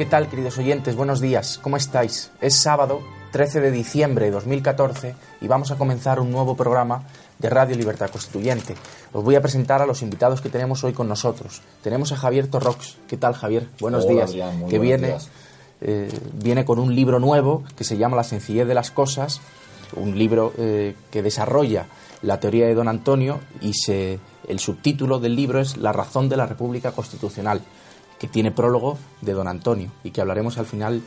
¿Qué tal, queridos oyentes? Buenos días. ¿Cómo estáis? Es sábado, 13 de diciembre de 2014 y vamos a comenzar un nuevo programa de Radio Libertad Constituyente. Os voy a presentar a los invitados que tenemos hoy con nosotros. Tenemos a Javier Torrox. ¿Qué tal, Javier? Buenos Hola, días. Muy que buenos viene, días. eh, viene con un libro nuevo que se llama La sencillez de las cosas, un libro eh, que desarrolla la teoría de don Antonio y se, el subtítulo del libro es La razón de la República Constitucional, que tiene prólogo de don Antonio y que hablaremos al final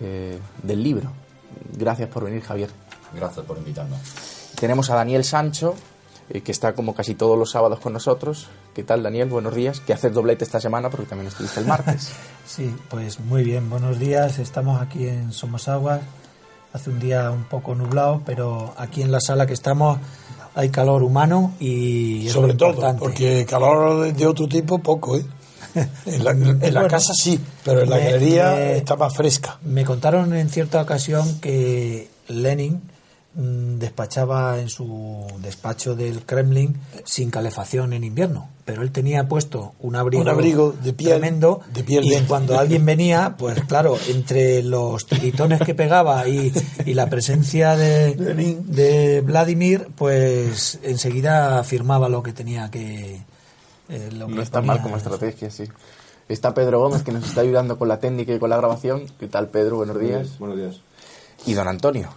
eh, del libro. Gracias por venir, Javier. Gracias por invitarme. Tenemos a Daniel Sancho, eh, que está como casi todos los sábados con nosotros. ¿Qué tal, Daniel? Buenos días. Que haces doblete esta semana porque también estuviste el martes. Sí, pues muy bien, buenos días. Estamos aquí en Somosaguas. Hace un día un poco nublado, pero aquí en la sala que estamos hay calor humano y es Sobre lo todo, importante. porque calor de otro tipo poco, ¿eh? En la, en la Bueno, casa sí, pero en la me- galería me- está más fresca. Me contaron en cierta ocasión que Lenin mm, despachaba en su despacho del Kremlin sin calefacción en invierno, pero él tenía puesto un abrigo, Un abrigo de piel, tremendo de piel y cuando alguien venía, pues claro, entre los tiritones que pegaba y, y la presencia de, de Vladimir, pues enseguida afirmaba lo que tenía que... eh, lo No está mal como estrategia, sí. Está Pedro Gómez, que nos está ayudando con la técnica y con la grabación. ¿Qué tal, Pedro? Buenos días. Buenos días. Y don Antonio.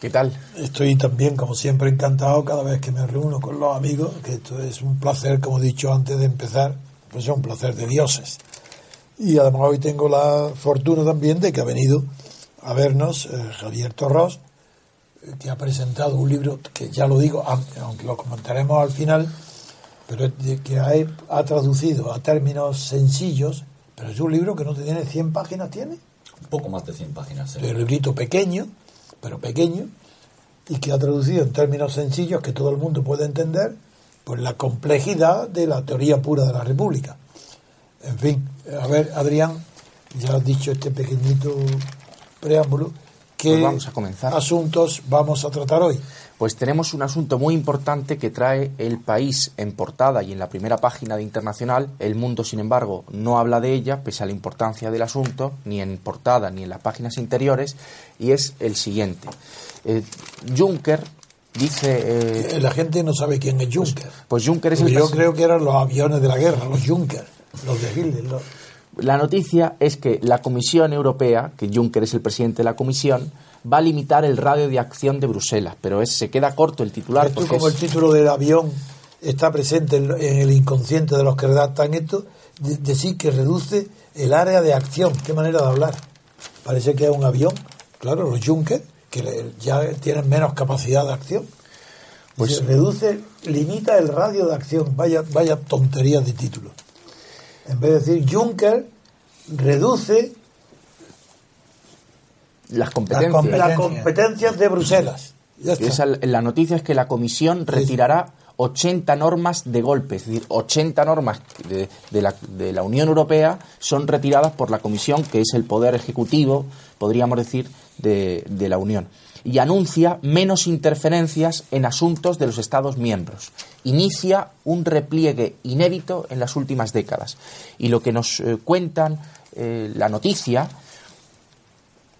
¿Qué tal? Estoy también, como siempre, encantado cada vez que me reúno con los amigos, que esto es un placer, como he dicho antes de empezar, pues es un placer de dioses. Y además hoy tengo la fortuna también de que ha venido a vernos eh, Javier Torros, eh, que ha presentado un libro que ya lo digo, aunque lo comentaremos al final, pero es de- que ha, ha traducido a términos sencillos, pero es un libro que no tiene 100 páginas, tiene Un poco más de 100 páginas. de ¿eh? librito pequeño, pero pequeño, y que ha traducido en términos sencillos que todo el mundo puede entender, pues la complejidad de la teoría pura de la República. En fin, a ver, Adrián, ya has dicho este pequeñito preámbulo, ¿qué Pues vamos a comenzar. asuntos vamos a tratar hoy? Pues tenemos un asunto muy importante que trae el país en portada y en la primera página de Internacional. El mundo, sin embargo, no habla de ella, pese a la importancia del asunto, ni en portada ni en las páginas interiores, y es el siguiente. Eh, Juncker dice... eh, La gente no sabe quién es Juncker. pues Juncker es el yo creo que eran los aviones de la guerra, los Juncker, los de Hitler. los- La noticia es que la Comisión Europea, que Juncker es el presidente de la Comisión, va a limitar el radio de acción de Bruselas, pero es, se queda corto el titular. Esto porque como es- el título del avión está presente en, en el inconsciente de los que redactan esto, de- decir que reduce el área de acción. Qué manera de hablar. Parece que es un avión. Claro, los Junker, que le- ya tienen menos capacidad de acción. Pues- Dice, reduce, limita el radio de acción. Vaya, vaya tontería de título. En vez de decir Juncker, reduce las Las competencias. competencias. las competencias de Bruselas. Ya está. Esa- la noticia es que la Comisión retirará 80 normas de golpe, es decir, 80 normas de, de la, de la Unión Europea son retiradas por la Comisión, que es el poder ejecutivo, podríamos decir, de, de la Unión. Y anuncia menos interferencias en asuntos de los Estados miembros. Inicia un repliegue inédito en las últimas décadas. Y lo que nos eh, cuentan eh, la noticia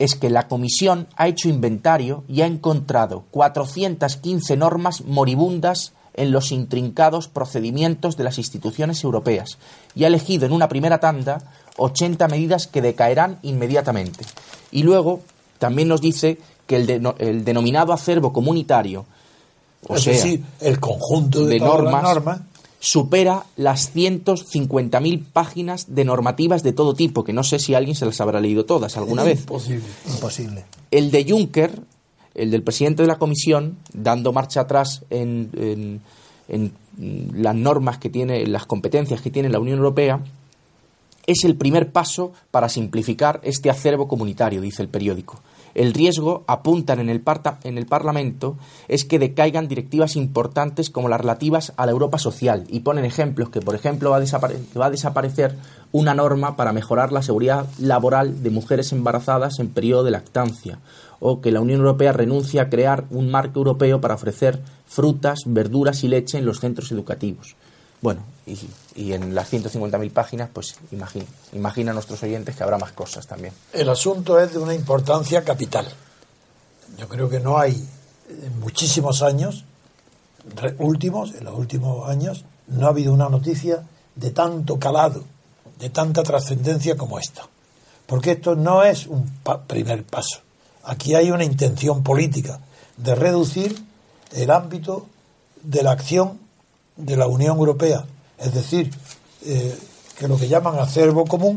es que la Comisión ha hecho inventario y ha encontrado 415 normas moribundas en los intrincados procedimientos de las instituciones europeas y ha elegido en una primera tanda 80 medidas que decaerán inmediatamente. Y luego también nos dice que el, el denominado acervo comunitario, o es sea, decir, el conjunto de, normas supera las 150.000 páginas de normativas de todo tipo, que no sé si alguien se las habrá leído todas alguna vez. imposible. Imposible. El de Juncker, el del presidente de la Comisión, dando marcha atrás en, en- en las normas que tiene, las competencias que tiene la Unión Europea, es el primer paso para simplificar este acervo comunitario, dice el periódico. El riesgo, apuntan en el, parta- en el Parlamento, es que decaigan directivas importantes como las relativas a la Europa social y ponen ejemplos que, por ejemplo, va a, desapare- va a desaparecer una norma para mejorar la seguridad laboral de mujeres embarazadas en periodo de lactancia o que la Unión Europea renuncia a crear un marco europeo para ofrecer frutas, verduras y leche en los centros educativos. Bueno, y, y en las 150.000 páginas, pues imagina, a nuestros oyentes que habrá más cosas también. El asunto es de una importancia capital. Yo creo que no hay en muchísimos años, últimos, en los últimos años, no ha habido una noticia de tanto calado, de tanta trascendencia como esta. Porque esto no es un primer paso. Aquí hay una intención política de reducir el ámbito de la acción de la Unión Europea. Es decir, eh, que lo que llaman acervo común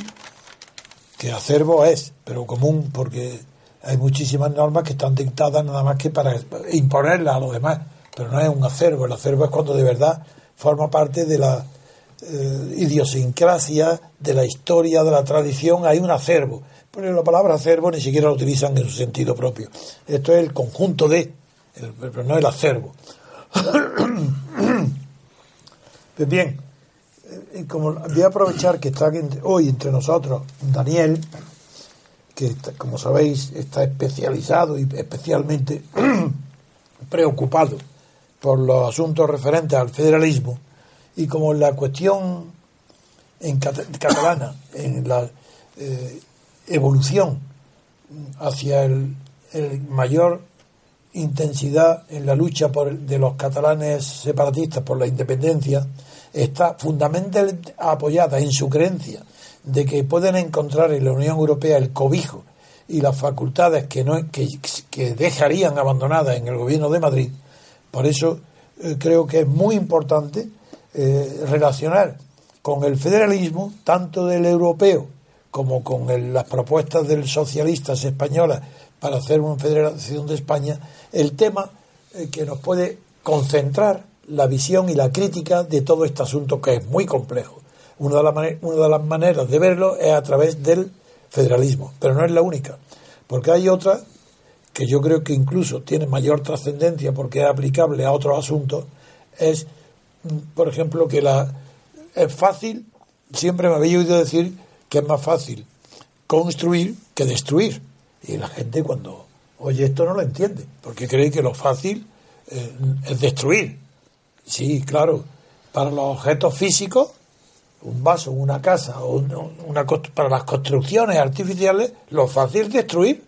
que acervo es, pero común porque hay muchísimas normas que están dictadas nada más que para imponerlas a los demás, pero no es un acervo, el acervo es cuando de verdad forma parte de la eh, idiosincrasia, de la historia, de la tradición, hay un acervo. Pero la palabra acervo ni siquiera lo utilizan en su sentido propio. Esto es el conjunto de, pero no el acervo. Pues bien, como voy a aprovechar que está hoy entre nosotros Daniel, que como sabéis está especializado y especialmente preocupado por los asuntos referentes al federalismo y como la cuestión en cata- catalana, en la eh, evolución hacia el, el mayor intensidad en la lucha por, de los catalanes separatistas por la independencia está fundamentalmente apoyada en su creencia de que pueden encontrar en la Unión Europea el cobijo y las facultades que, no, que, que dejarían abandonadas en el gobierno de Madrid. Por eso eh, creo que es muy importante eh, relacionar con el federalismo, tanto del europeo como con las propuestas del socialistas españolas para hacer una federación de España, el tema eh, que nos puede concentrar la visión y la crítica de todo este asunto que es muy complejo. Una de, una de las maneras de verlo es a través del federalismo, pero no es la única, porque hay otra que yo creo que incluso tiene mayor trascendencia porque es aplicable a otros asuntos, es, mm, por ejemplo, que la es fácil, siempre me había oído decir que es más fácil construir que destruir. Y la gente cuando oye esto no lo entiende, porque cree que lo fácil eh, es destruir. Sí, claro, para los objetos físicos, un vaso, una casa, o un- una, para las construcciones artificiales, lo fácil es destruir,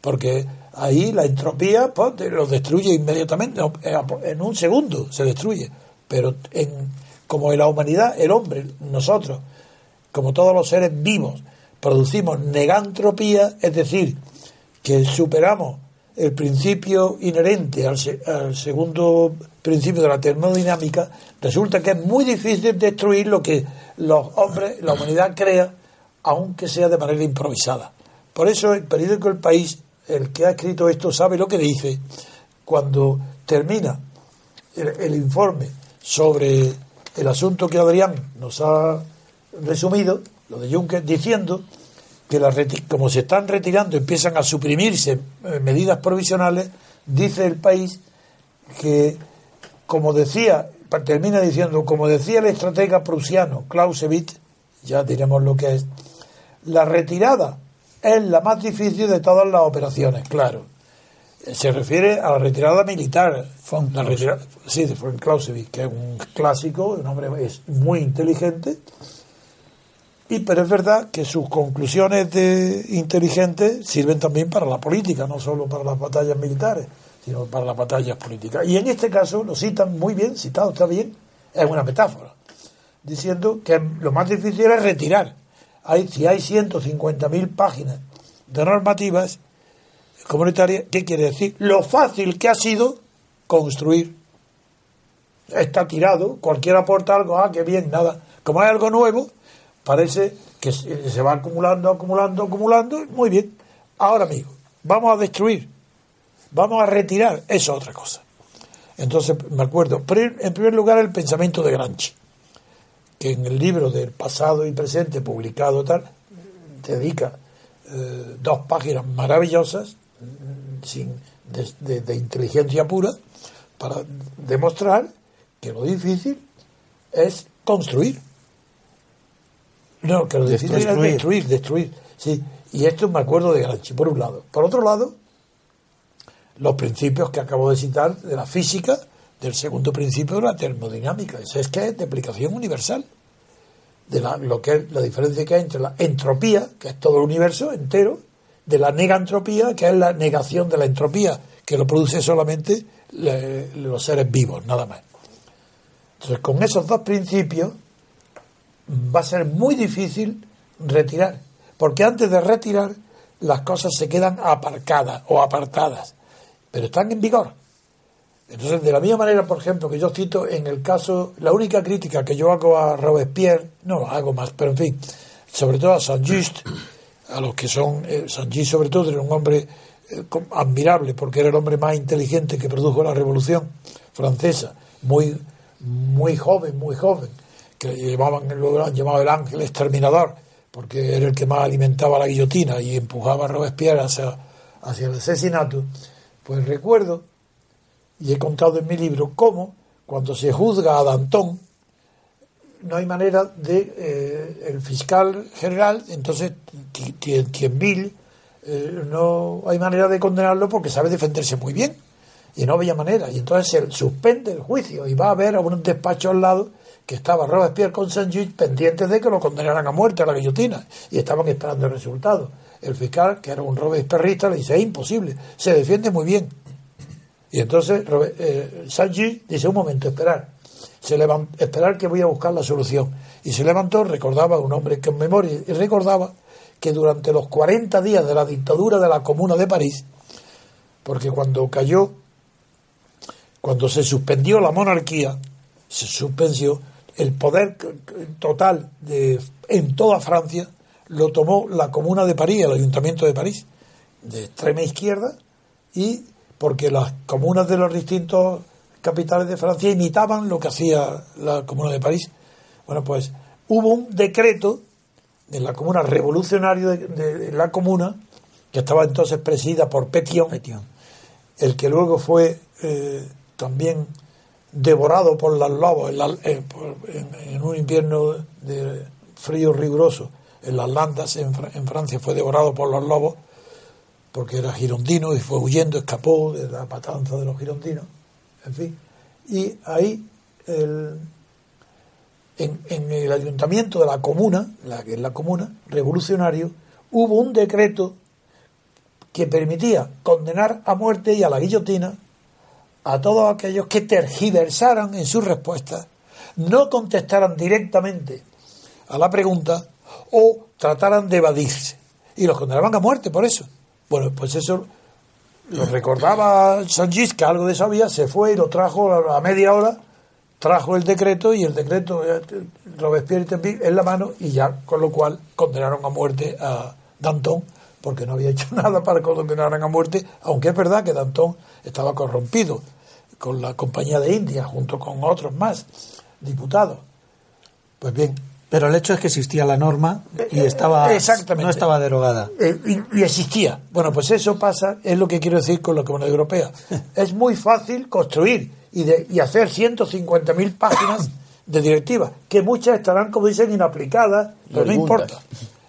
porque ahí la entropía pues, lo destruye inmediatamente, eh, en un segundo se destruye. Pero en, como en la humanidad, el hombre, nosotros, como todos los seres vivos, producimos negantropía, es decir, que superamos el principio inherente al, se- al segundo principio de la termodinámica, resulta que es muy difícil destruir lo que los hombres, la humanidad crea, aunque sea de manera improvisada. Por eso el periódico El País, el que ha escrito esto, sabe lo que dice cuando termina el, el informe sobre el asunto que Adrián nos ha resumido, lo de Juncker, diciendo que la reti- como se están retirando, empiezan a suprimirse eh, medidas provisionales, dice el país que, como decía, termina diciendo, como decía el estratega prusiano Clausewitz, ya diremos lo que es, la retirada es la más difícil de todas las operaciones, claro. Se refiere a la retirada militar. Von La retirada, sí, de von Clausewitz, que es un clásico, un hombre es muy inteligente, Y, pero es verdad que sus conclusiones de inteligentes sirven también para la política, no solo para las batallas militares, sino para las batallas políticas. Y en este caso lo citan muy bien, citado está bien, es una metáfora, diciendo que lo más difícil es retirar. Hay, si hay 150.000 páginas de normativas comunitarias, ¿qué quiere decir? Lo fácil que ha sido construir. Está tirado, cualquiera aporta algo, ah, qué bien, nada. Como hay algo nuevo, parece que se va acumulando, acumulando, acumulando. Muy bien. Ahora, amigo, vamos a destruir, vamos a retirar, eso es otra cosa. Entonces, me acuerdo, en primer lugar, el pensamiento de Granchi, que en el libro del pasado y presente publicado tal, dedica eh, dos páginas maravillosas, sin, de inteligencia pura, para demostrar que lo difícil es construir no, que lo difícil era destruir, destruir. Sí. Y esto me acuerdo de Granchi, por un lado. Por otro lado, los principios que acabo de citar de la física, del segundo principio de la termodinámica. Eso es que es de aplicación universal. De la, lo que es la diferencia que hay entre la entropía, que es todo el universo entero, de la negantropía, que es la negación de la entropía, que lo produce solamente los seres vivos, nada más. Entonces, con esos dos principios, va a ser muy difícil retirar, porque antes de retirar las cosas se quedan aparcadas o apartadas, pero están en vigor. Entonces, de la misma manera, por ejemplo, que yo cito en el caso, la única crítica que yo hago a Robespierre, no hago más, pero en fin, sobre todo a Saint-Just, a los que son, eh, Saint-Just sobre todo era un hombre eh, admirable, porque era el hombre más inteligente que produjo la Revolución Francesa, muy, muy joven, muy joven que llevaban, llamado el ángel exterminador, porque era el que más alimentaba la guillotina y empujaba a Robespierre hacia, hacia el asesinato, pues recuerdo, y he contado en mi libro, cómo cuando se juzga a Danton, no hay manera de eh, el fiscal general, entonces Tienville, eh, no hay manera de condenarlo porque sabe defenderse muy bien y no había manera y entonces se suspende el juicio y va a haber a un despacho al lado que estaba Robespierre con Saint-Just pendientes de que lo condenaran a muerte a la guillotina y estaban esperando el resultado. El fiscal, que era un Robespierrista, le dice, es imposible, se defiende muy bien. Y entonces eh, Saint-Just dice, un momento, esperar. Se esperar que voy a buscar la solución. Y se levantó, recordaba, un hombre que en memoria, y recordaba que durante los 40 días de la dictadura de la Comuna de París, porque cuando cayó, cuando se suspendió la monarquía, se suspendió, el poder total de, en toda Francia lo tomó la Comuna de París, el Ayuntamiento de París, de extrema izquierda, y porque las comunas de los distintos capitales de Francia imitaban lo que hacía la Comuna de París. Bueno, pues hubo un decreto de la Comuna revolucionario de, la Comuna, que estaba entonces presidida por Petion, el que luego fue eh, también devorado por los lobos en, un invierno de frío riguroso en las landas en, Francia fue devorado por los lobos porque era girondino y fue huyendo, escapó de la patanza de los girondinos, en fin. Y ahí, en, en, el ayuntamiento de la comuna, la que es la comuna, revolucionario, hubo un decreto que permitía condenar a muerte y a la guillotina a todos aquellos que tergiversaran en sus respuestas, no contestaran directamente a la pregunta o trataran de evadirse. Y los condenaban a muerte por eso. Bueno, pues eso lo recordaba Sanchis, que algo de eso había, se fue y lo trajo a media hora, trajo el decreto y el decreto eh, Robespierre en la mano y ya, con lo cual condenaron a muerte a Danton porque no había hecho nada para que condenaran a muerte, aunque es verdad que Danton estaba corrompido con la Compañía de India, junto con otros más diputados. Pues bien. Pero el hecho es que existía la norma y estaba Exactamente. no estaba derogada. Eh, y, existía. Bueno, pues eso pasa, es lo que quiero decir con la Comunidad Europea. es muy fácil construir y, de, y hacer 150.000 páginas de directivas, que muchas estarán, como dicen, inaplicadas, pero no importa.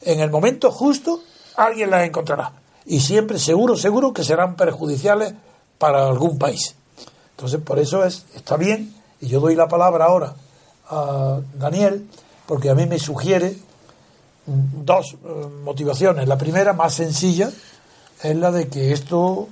En el momento justo, alguien las encontrará. Y siempre, seguro, seguro que serán perjudiciales para algún país. Entonces, por eso es, está bien, y yo doy la palabra ahora a Daniel, porque a mí me sugiere dos eh, motivaciones. La primera, más sencilla, es la de que esto,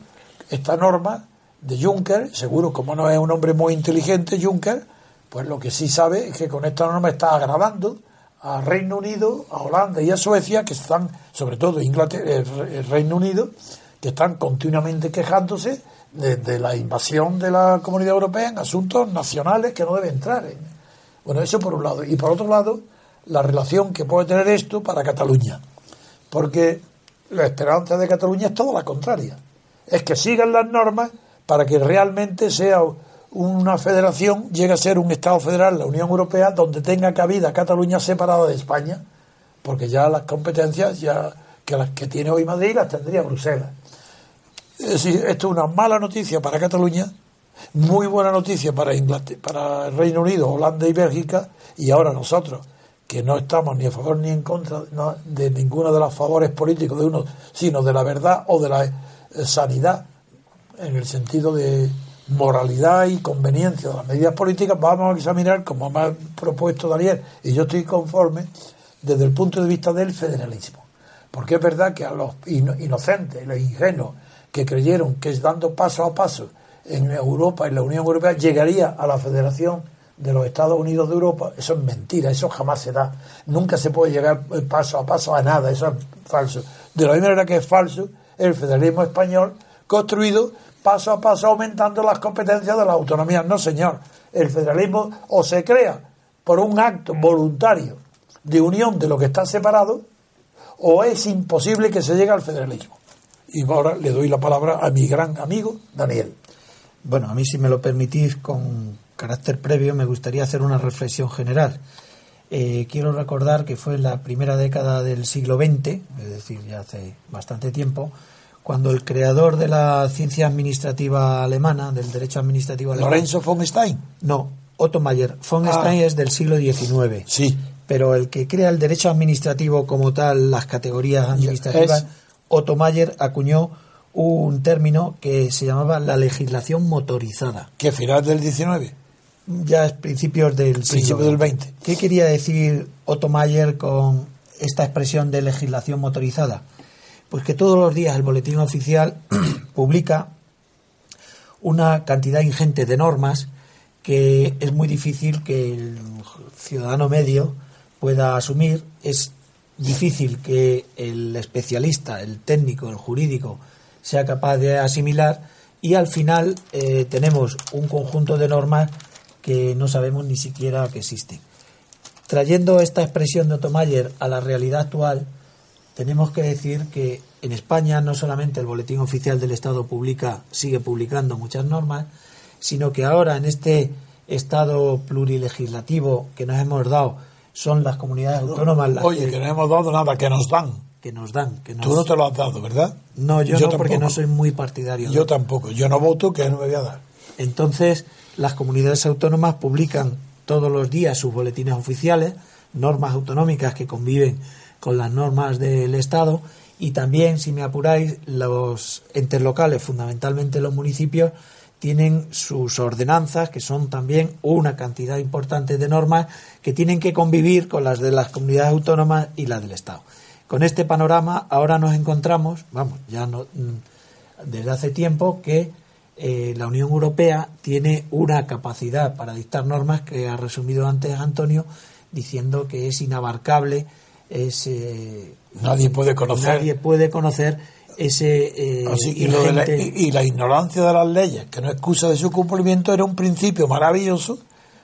esta norma de Juncker, seguro como no es un hombre muy inteligente, Juncker, pues lo que sí sabe es que con esta norma está agravando a Reino Unido, a Holanda y a Suecia, que están, sobre todo Inglaterra, el Reino Unido, que están continuamente quejándose de, la invasión de la Comunidad Europea en asuntos nacionales que no debe entrar. En. Bueno, eso por un lado. Y por otro lado, la relación que puede tener esto para Cataluña. Porque la esperanza de Cataluña es todo la contraria. Es que sigan las normas para que realmente sea una federación, llegue a ser un Estado federal, la Unión Europea, donde tenga cabida Cataluña separada de España, porque ya las competencias ya que las que tiene hoy Madrid las tendría Bruselas. Es esto es una mala noticia para Cataluña, muy buena noticia para, para el Reino Unido, Holanda y Bélgica, y ahora nosotros, que no estamos ni a favor ni en contra de ninguno de los favores políticos de uno, sino de la verdad o de la eh, sanidad, en el sentido de moralidad y conveniencia de las medidas políticas, vamos a examinar, como me ha propuesto Daniel, y yo estoy conforme, desde el punto de vista del federalismo. Porque es verdad que a los inocentes, los ingenuos, que creyeron que dando paso a paso en Europa, en la Unión Europea, llegaría a la Federación de los Estados Unidos de Europa, eso es mentira, eso jamás se da. Nunca se puede llegar paso a paso a nada, eso es falso. De la misma manera que es falso el federalismo español construido paso a paso aumentando las competencias de la autonomía. No, señor, el federalismo o se crea por un acto voluntario de unión de lo que está separado, o es imposible que se llegue al federalismo. Y ahora le doy la palabra a mi gran amigo Daniel. Bueno, a mí si me lo permitís con carácter previo me gustaría hacer una reflexión general. Eh, quiero recordar que fue en la primera década del siglo XX, es decir, ya hace bastante tiempo, cuando el creador de la ciencia administrativa alemana, del derecho administrativo alemán... ¿Lorenzo von Stein? No, Otto Mayer. Von ah. Stein es del siglo XIX. Sí. Pero el que crea el derecho administrativo como tal, las categorías administrativas... Otto Mayer acuñó un término que se llamaba la legislación motorizada. ¿Qué final del 19? Ya es principios del Principio del 20. ¿Qué quería decir Otto Mayer con esta expresión de legislación motorizada? Pues que todos los días el boletín oficial publica una cantidad ingente de normas que es muy difícil que el ciudadano medio pueda asumir. Es difícil que el especialista, el técnico, el jurídico sea capaz de asimilar y al final eh, tenemos un conjunto de normas que no sabemos ni siquiera que existen. Trayendo esta expresión de Otomayer a la realidad actual, tenemos que decir que en España no solamente el Boletín Oficial del Estado publica, sigue publicando muchas normas, sino que ahora en este Estado plurilegislativo que nos hemos dado son las comunidades autónomas las Oye, que, no hemos dado nada, que nos dan. Que nos dan. Que Tú no te lo has dado, ¿verdad? No, yo, no, porque no soy muy partidario. Yo tampoco. Yo no voto, que no me voy a dar. Entonces, las comunidades autónomas publican todos los días sus boletines oficiales, normas autonómicas que conviven con las normas del Estado y también, si me apuráis, los entes locales, fundamentalmente los municipios, tienen sus ordenanzas, que son también una cantidad importante de normas que tienen que convivir con las de las comunidades autónomas y las del Estado. Con este panorama ahora nos encontramos, vamos, ya no, mm, desde hace tiempo que eh, la Unión Europea tiene una capacidad para dictar normas que ha resumido antes Antonio diciendo que es inabarcable, es, nadie puede conocer, nadie puede conocer ese eh, y, la, ignorancia de las leyes, que no excusa de su cumplimiento, era un principio maravilloso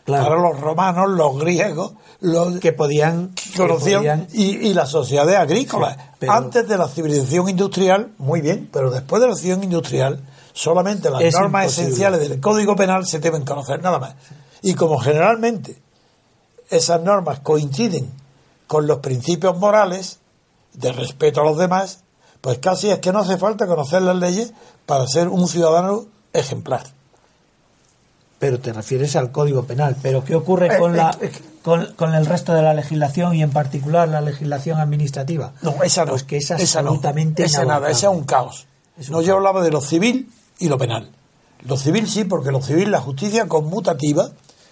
para los romanos, los griegos, los que podían, conocían y, las sociedades agrícolas. Antes de la civilización industrial, muy bien, pero después de la civilización industrial, solamente las normas esenciales del Código Penal se deben conocer, nada más. Y como generalmente esas normas coinciden con los principios morales de respeto a los demás, pues casi es que no hace falta conocer las leyes para ser un ciudadano ejemplar. Pero te refieres al Código Penal. Pero ¿qué ocurre eh, con, la, eh, eh, con, el resto de la legislación y en particular la legislación administrativa? No, esa no. Pues que es absolutamente esa nada, esa es un caos. no, yo hablaba de lo civil y lo penal. Lo civil sí, porque lo civil, la justicia conmutativa,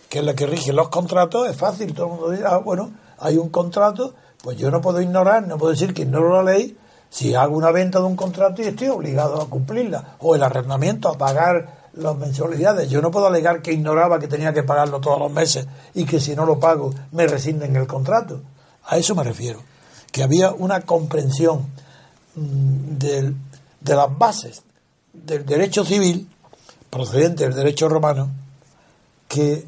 que es la que rige los contratos, es fácil. Todo el mundo dice, ah, bueno, hay un contrato, Pues yo no puedo ignorar, no puedo decir que ignoro la ley si hago una venta de un contrato y estoy obligado a cumplirla. O el arrendamiento, a pagar las mensualidades. Yo no puedo alegar que ignoraba que tenía que pagarlo todos los meses y que si no lo pago me rescinden el contrato. A eso me refiero. Que había una comprensión mm, del- de las bases del derecho civil procedente del derecho romano que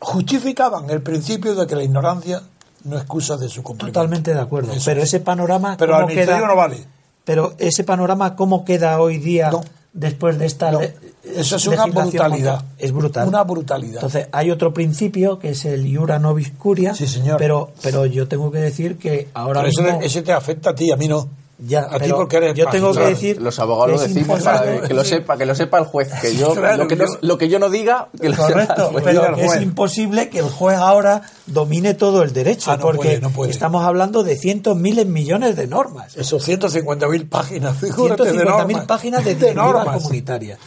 justificaban el principio de que la ignorancia no excusa de su cumplimiento. Totalmente de acuerdo. Eso pero ese panorama. Pero ¿cómo al ministerio queda? no vale. Pero ese panorama, ¿cómo queda hoy día No. después de esta No, eso es una brutalidad. Es brutal. Una brutalidad. Entonces, hay otro principio que es el iura nobis curia. Sí, señor. Pero, pero yo tengo que decir que ahora Pero mismo. ese te afecta a ti, a mí no. Ya, a ti pero porque eres yo tengo que magistrado. decir. Los abogados lo decimos para que lo sepa, que lo sepa el juez, que yo Claro, lo que no, yo- lo que yo no diga, que lo sepa Correcto, el juez. pero es imposible que el juez ahora domine todo el derecho, Ah, no porque puede, no puede. estamos hablando de cientos, miles, millones de normas. Esos 150.000 páginas, figúrate, de 150.000 normas. páginas de, normas. comunitarias.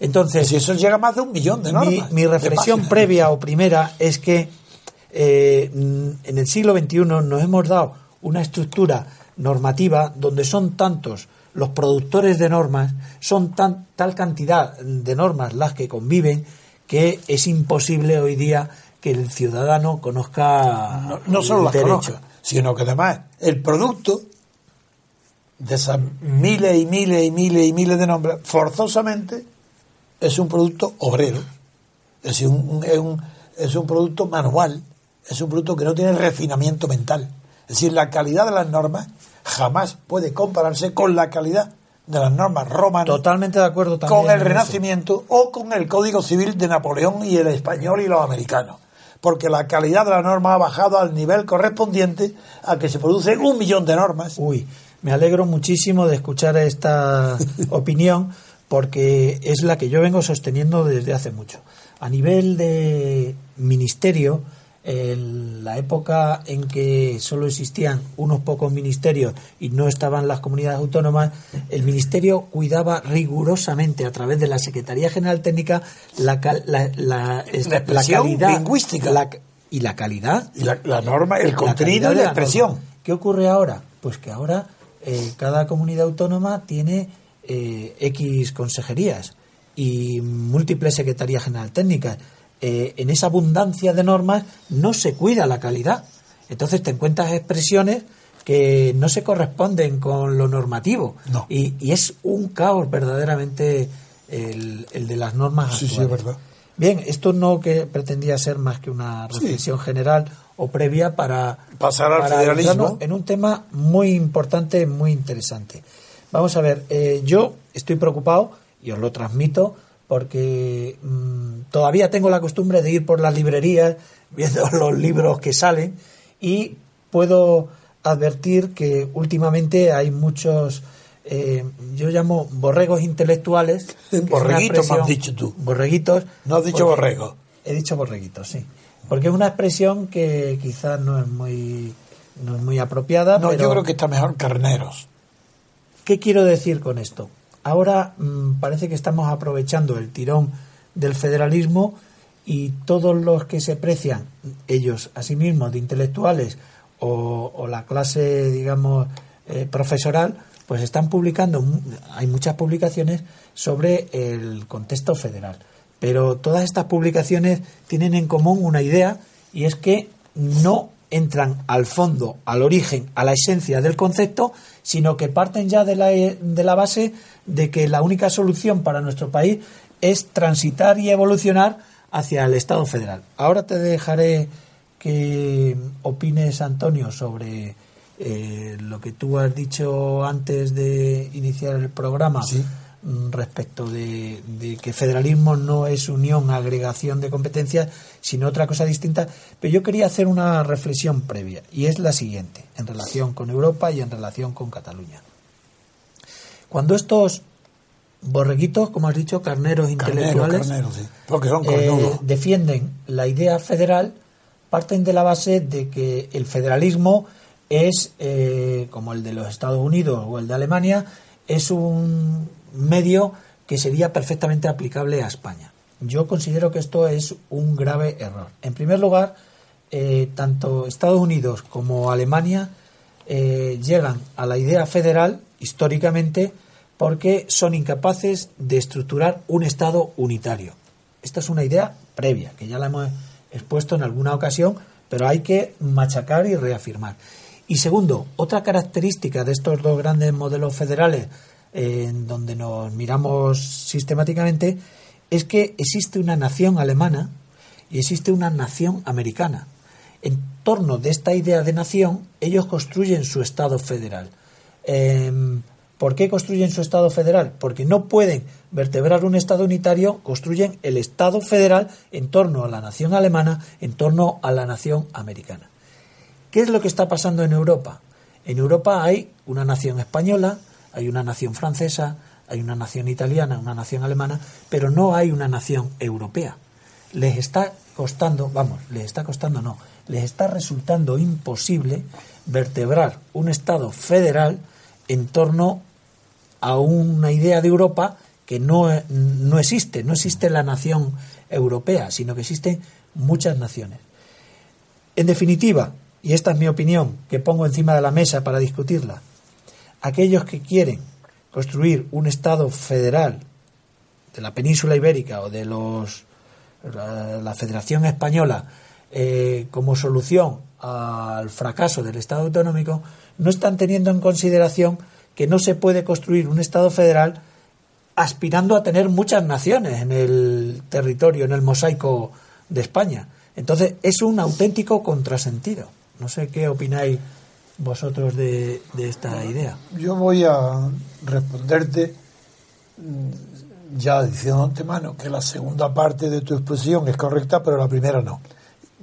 Entonces, Si eso llega a más de un millón de mi, normas. mi de reflexión previa o primera es que eh, en el siglo XXI nos hemos dado una estructura normativa donde son tantos los productores de normas, son tan, tal cantidad de normas las que conviven, que es imposible hoy día que el ciudadano conozca no, no solo las derecho. conozca, sino que además el producto de esas miles y miles y miles y miles de nombres, forzosamente es un producto obrero, es un- es, un, es un producto manual, es un producto que no tiene refinamiento mental. Es decir, la calidad de las normas jamás puede compararse con la calidad de las normas romanas Totalmente de acuerdo también. con el. Renacimiento o con el Código Civil de Napoleón y el español y los americanos. Porque la calidad de la norma ha bajado al nivel correspondiente a que se producen un millón de normas. Uy, me alegro muchísimo de escuchar esta opinión porque es la que yo vengo sosteniendo desde hace mucho. A nivel de ministerio, en la época en que solo existían unos pocos ministerios y no estaban las comunidades autónomas, el ministerio cuidaba rigurosamente a través de la Secretaría General Técnica la, cal- la, la- La calidad lingüística. y la calidad Y la, norma, el contenido y la expresión. norma. ¿Qué ocurre ahora? Pues que ahora eh, cada comunidad autónoma tiene eh, X consejerías y múltiples secretarías general técnicas. Eh, en esa abundancia de normas no se cuida la calidad. Entonces te encuentras expresiones que no se corresponden con lo normativo. No. Y, y es un caos verdaderamente el, el de las normas Sí, sí, actuales. es verdad. Bien, esto no que pretendía ser más que una reflexión general o previa para Pasar al federalismo. en un tema muy importante, muy interesante. Vamos a ver, eh, yo estoy preocupado y os lo transmito porque mm, todavía tengo la costumbre de ir por las librerías viendo los libros que salen y puedo advertir que últimamente hay muchos, eh, yo llamo borregos intelectuales. Borreguitos me has dicho tú. Borreguitos. No has dicho borrego. He dicho borreguitos, sí. Porque es una expresión que quizás no es muy, no es muy apropiada. No, pero yo creo que está mejor carneros. ¿Qué quiero decir con esto? Ahora mm, parece que estamos aprovechando el tirón del federalismo y todos los que se precian, ellos a sí mismos, de intelectuales o, la clase, digamos, eh, profesoral, pues están publicando, hay muchas publicaciones sobre el contexto federal. Pero todas estas publicaciones tienen en común una idea y es que no entran al fondo, al origen, a la esencia del concepto, sino que parten ya de la, de la base de que la única solución para nuestro país es transitar y evolucionar hacia el Estado federal. Ahora te dejaré que opines, Antonio, sobre eh, lo que tú has dicho antes de iniciar el programa Sí. mm, respecto de, de que federalismo no es unión, agregación de competencias, sino otra cosa distinta. Pero yo quería hacer una reflexión previa, y es la siguiente, en relación con Europa y en relación con Cataluña. Cuando estos borreguitos, como has dicho, carneros Carnero, intelectuales, carnero, sí. Porque son eh, defienden la idea federal, parten de la base de que el federalismo es, eh, como el de los Estados Unidos o el de Alemania, es un medio que sería perfectamente aplicable a España. Yo considero que esto es un grave error. En primer lugar, eh, tanto Estados Unidos como Alemania eh, llegan a la idea federal históricamente porque son incapaces de estructurar un Estado unitario. Esta es una idea previa, que ya la hemos expuesto en alguna ocasión, pero hay que machacar y reafirmar. Y segundo, otra característica de estos dos grandes modelos federales en donde nos miramos sistemáticamente es que existe una nación alemana y existe una nación americana. En torno de esta idea de nación, ellos construyen su Estado federal. Em, ¿Por qué construyen su Estado federal? Porque no pueden vertebrar un Estado unitario, construyen el Estado federal en torno a la nación alemana, en torno a la nación americana. ¿Qué es lo que está pasando en Europa? En Europa hay una nación española, hay una nación francesa, hay una nación italiana, una nación alemana, pero no hay una nación europea. Les está costando, vamos, les está costando no, les está resultando imposible vertebrar un Estado federal en torno a una idea de Europa que no, no existe, no existe la nación europea, sino que existen muchas naciones. En definitiva, y esta es mi opinión que pongo encima de la mesa para discutirla, aquellos que quieren construir un Estado federal de la península ibérica o de los la, Federación Española eh, como solución al fracaso del Estado autonómico, no están teniendo en consideración que no se puede construir un Estado federal aspirando a tener muchas naciones en el territorio, en el mosaico de España. Entonces, es un auténtico contrasentido. No sé qué opináis vosotros de, esta idea? Yo voy a responderte mm, ya diciendo antemano que la segunda parte de tu exposición es correcta, pero la primera no.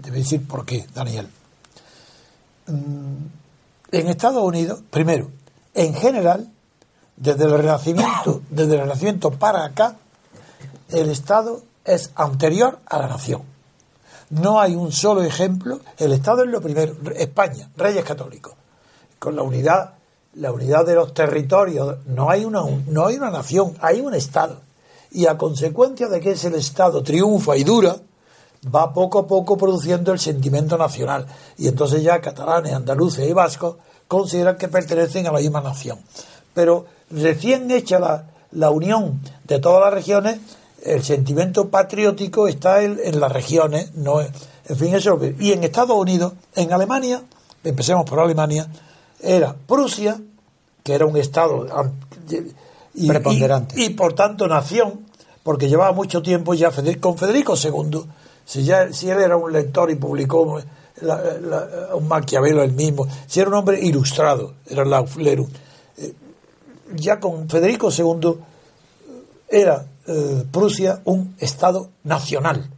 A decir por qué, Daniel. Mm, en Estados Unidos, primero, en general, desde el Renacimiento, desde el Renacimiento para acá, el Estado es anterior a la nación. No hay un solo ejemplo. El Estado es lo primero. España, reyes católicos con la unidad, la unidad de los territorios. No hay una, no hay una nación, hay un Estado. Y a consecuencia de que ese Estado triunfa y dura, va poco a poco produciendo el sentimiento nacional. Y entonces ya catalanes, andaluces y vascos consideran que pertenecen a la misma nación. Pero recién hecha la, la unión de todas las regiones, el sentimiento patriótico está en, en las regiones, no en fin, eso. Y en Estados Unidos, en Alemania, empecemos por Alemania, era Prusia, que era un estado y, preponderante y, por tanto nación, porque llevaba mucho tiempo ya con Federico II, si, él era un lector y publicó un Maquiavelo el mismo, si era un hombre ilustrado, era la eh, ya con Federico II era eh, Prusia un estado nacional.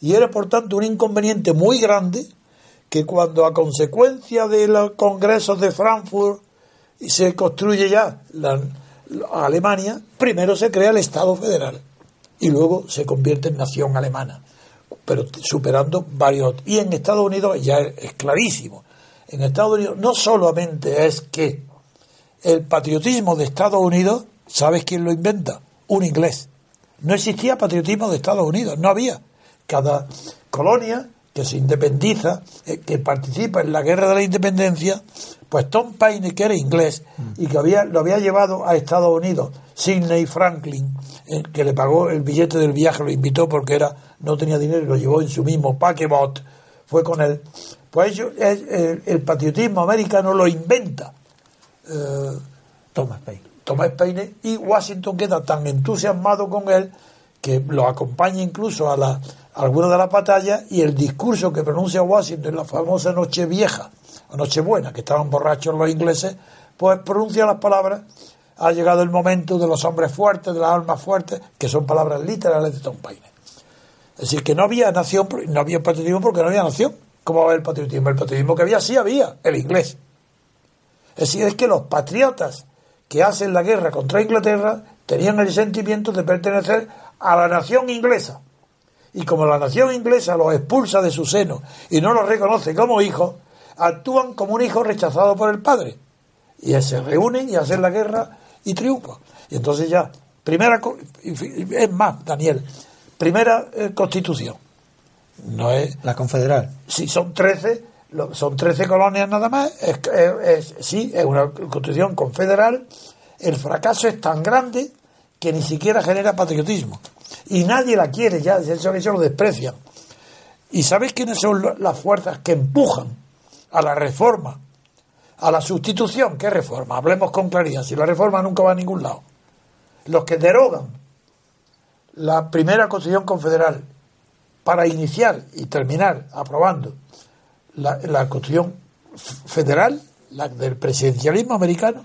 Y era por tanto un inconveniente muy grande que cuando a consecuencia de los congresos de Frankfurt se construye ya la, Alemania, primero se crea el Estado federal y luego se convierte en nación alemana, pero superando varios. Y en Estados Unidos ya es, clarísimo. En Estados Unidos no solamente es que el patriotismo de Estados Unidos, ¿sabes quién lo inventa? Un inglés. No existía patriotismo de Estados Unidos, no había. Cada colonia que se independiza, eh, que participa en la guerra de la independencia, pues Tom Paine, que era inglés y que había, lo había llevado a Estados Unidos, Sidney Franklin, eh, que le pagó el billete del viaje, lo invitó porque era no tenía dinero y lo llevó en su mismo paquebot, fue con él. Pues ellos, el, patriotismo americano lo inventa eh, Thomas Paine. Thomas Paine y Washington queda tan entusiasmado con él que lo acompaña incluso a la algunas de las batallas y el discurso que pronuncia Washington en la famosa Noche Vieja o Nochebuena, que estaban borrachos los ingleses, pues pronuncia las palabras ha llegado el momento de los hombres fuertes, de las almas fuertes, que son palabras literales de Tom Paine. Es decir, que no había nación, no había patriotismo porque no había nación. ¿Cómo va haber patriotismo? El patriotismo que había sí había, el inglés. Es decir, es que los patriotas que hacen la guerra contra Inglaterra tenían el sentimiento de pertenecer a la nación inglesa y como la nación inglesa los expulsa de su seno y no los reconoce como hijos, actúan como un hijo rechazado por el padre. Y se reúnen y hacen la guerra y triunfan. Y entonces ya, primera, es más, Daniel, primera eh, constitución. no es La confederal. si son 13, lo- son 13 colonias nada más, es, es- es- sí, es una constitución confederal, el fracaso es tan grande que ni siquiera genera patriotismo. Y nadie la quiere ya, eso, eso lo desprecian. ¿Y sabéis quiénes son las fuerzas que empujan a la reforma, a la sustitución? ¿Qué reforma? Hablemos con claridad, si la reforma nunca va a ningún lado. Los que derogan la primera constitución confederal para iniciar y terminar aprobando la, constitución federal, la del presidencialismo americano,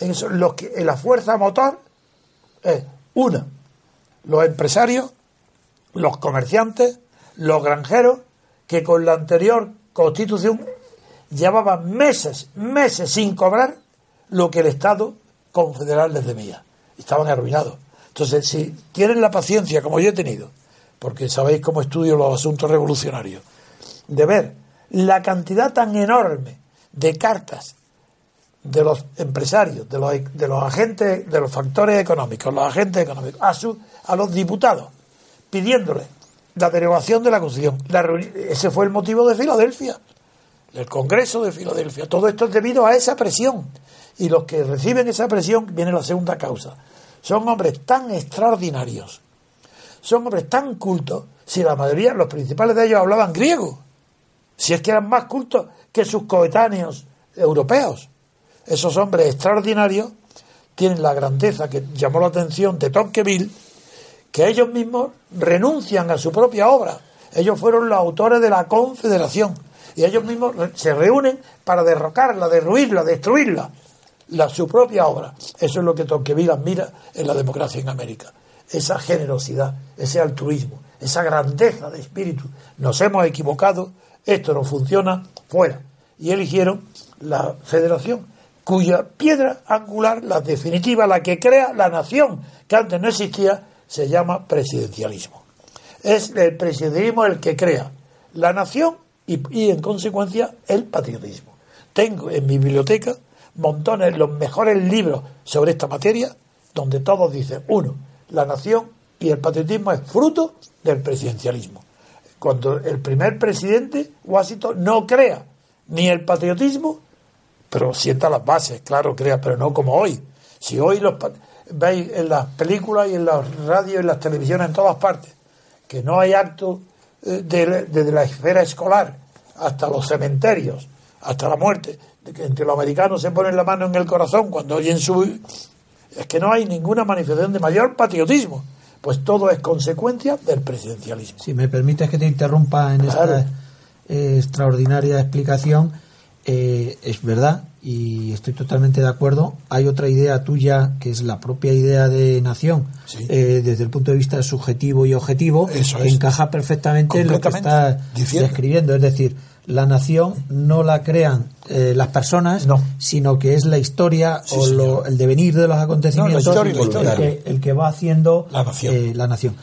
eso, los que, la fuerza motor es una, los empresarios, los comerciantes, los granjeros, que con la anterior constitución llevaban meses, meses sin cobrar lo que el Estado confederal les debía. Estaban arruinados. Entonces, si tienen la paciencia, como yo he tenido, porque sabéis cómo estudio los asuntos revolucionarios, de ver la cantidad tan enorme de cartas de los empresarios, de los, de los agentes, de los factores económicos, los agentes económicos, a, su, a los diputados, pidiéndole la derogación de la Constitución. La ese fue el motivo de Filadelfia, el Congreso de Filadelfia. Todo esto es debido a esa presión. Y los que reciben esa presión, viene la segunda causa. Son hombres tan extraordinarios, son hombres tan cultos, si la mayoría, los principales de ellos hablaban griego, si es que eran más cultos que sus coetáneos europeos. Esos hombres extraordinarios tienen la grandeza que llamó la atención de Tocqueville, que ellos mismos renuncian a su propia obra. Ellos fueron los autores de la Confederación y ellos mismos se reúnen para derrocarla, derruirla, destruirla, la, su propia obra. Eso es lo que Tocqueville admira en la democracia en América. Esa generosidad, ese altruismo, esa grandeza de espíritu. Nos hemos equivocado, esto no funciona, fuera. Y eligieron la federación, cuya piedra angular, la definitiva, la que crea la nación, que antes no existía, se llama presidencialismo. Es el presidencialismo el que crea la nación y, y, en consecuencia el patriotismo. Tengo en mi biblioteca montones, los mejores libros sobre esta materia, donde todos dicen, uno, la nación y el patriotismo es fruto del presidencialismo. Cuando el primer presidente, Washington, no crea ni el patriotismo, pero sienta las bases, claro, crea, pero no como hoy. Si hoy los veis en las películas y en las radios y en las televisiones en todas partes que no hay acto eh, de- desde la esfera escolar hasta los cementerios, hasta la muerte, de que entre los americanos se ponen la mano en el corazón cuando oyen su... Es que no hay ninguna manifestación de mayor patriotismo, pues todo es consecuencia del presidencialismo. Si me permites que te interrumpa en Claro. esta eh, extraordinaria explicación, eh, es verdad y estoy totalmente de acuerdo. Hay otra idea tuya que es la propia idea de nación, Sí. eh, desde el punto de vista subjetivo y objetivo, Eso es. encaja perfectamente en lo que estás Diciendo. describiendo. Es decir, la nación no la crean eh, las personas, No. sino que es la historia Sí, o lo- el devenir de los acontecimientos historia, la el que- el que va haciendo La nación. eh, la nación.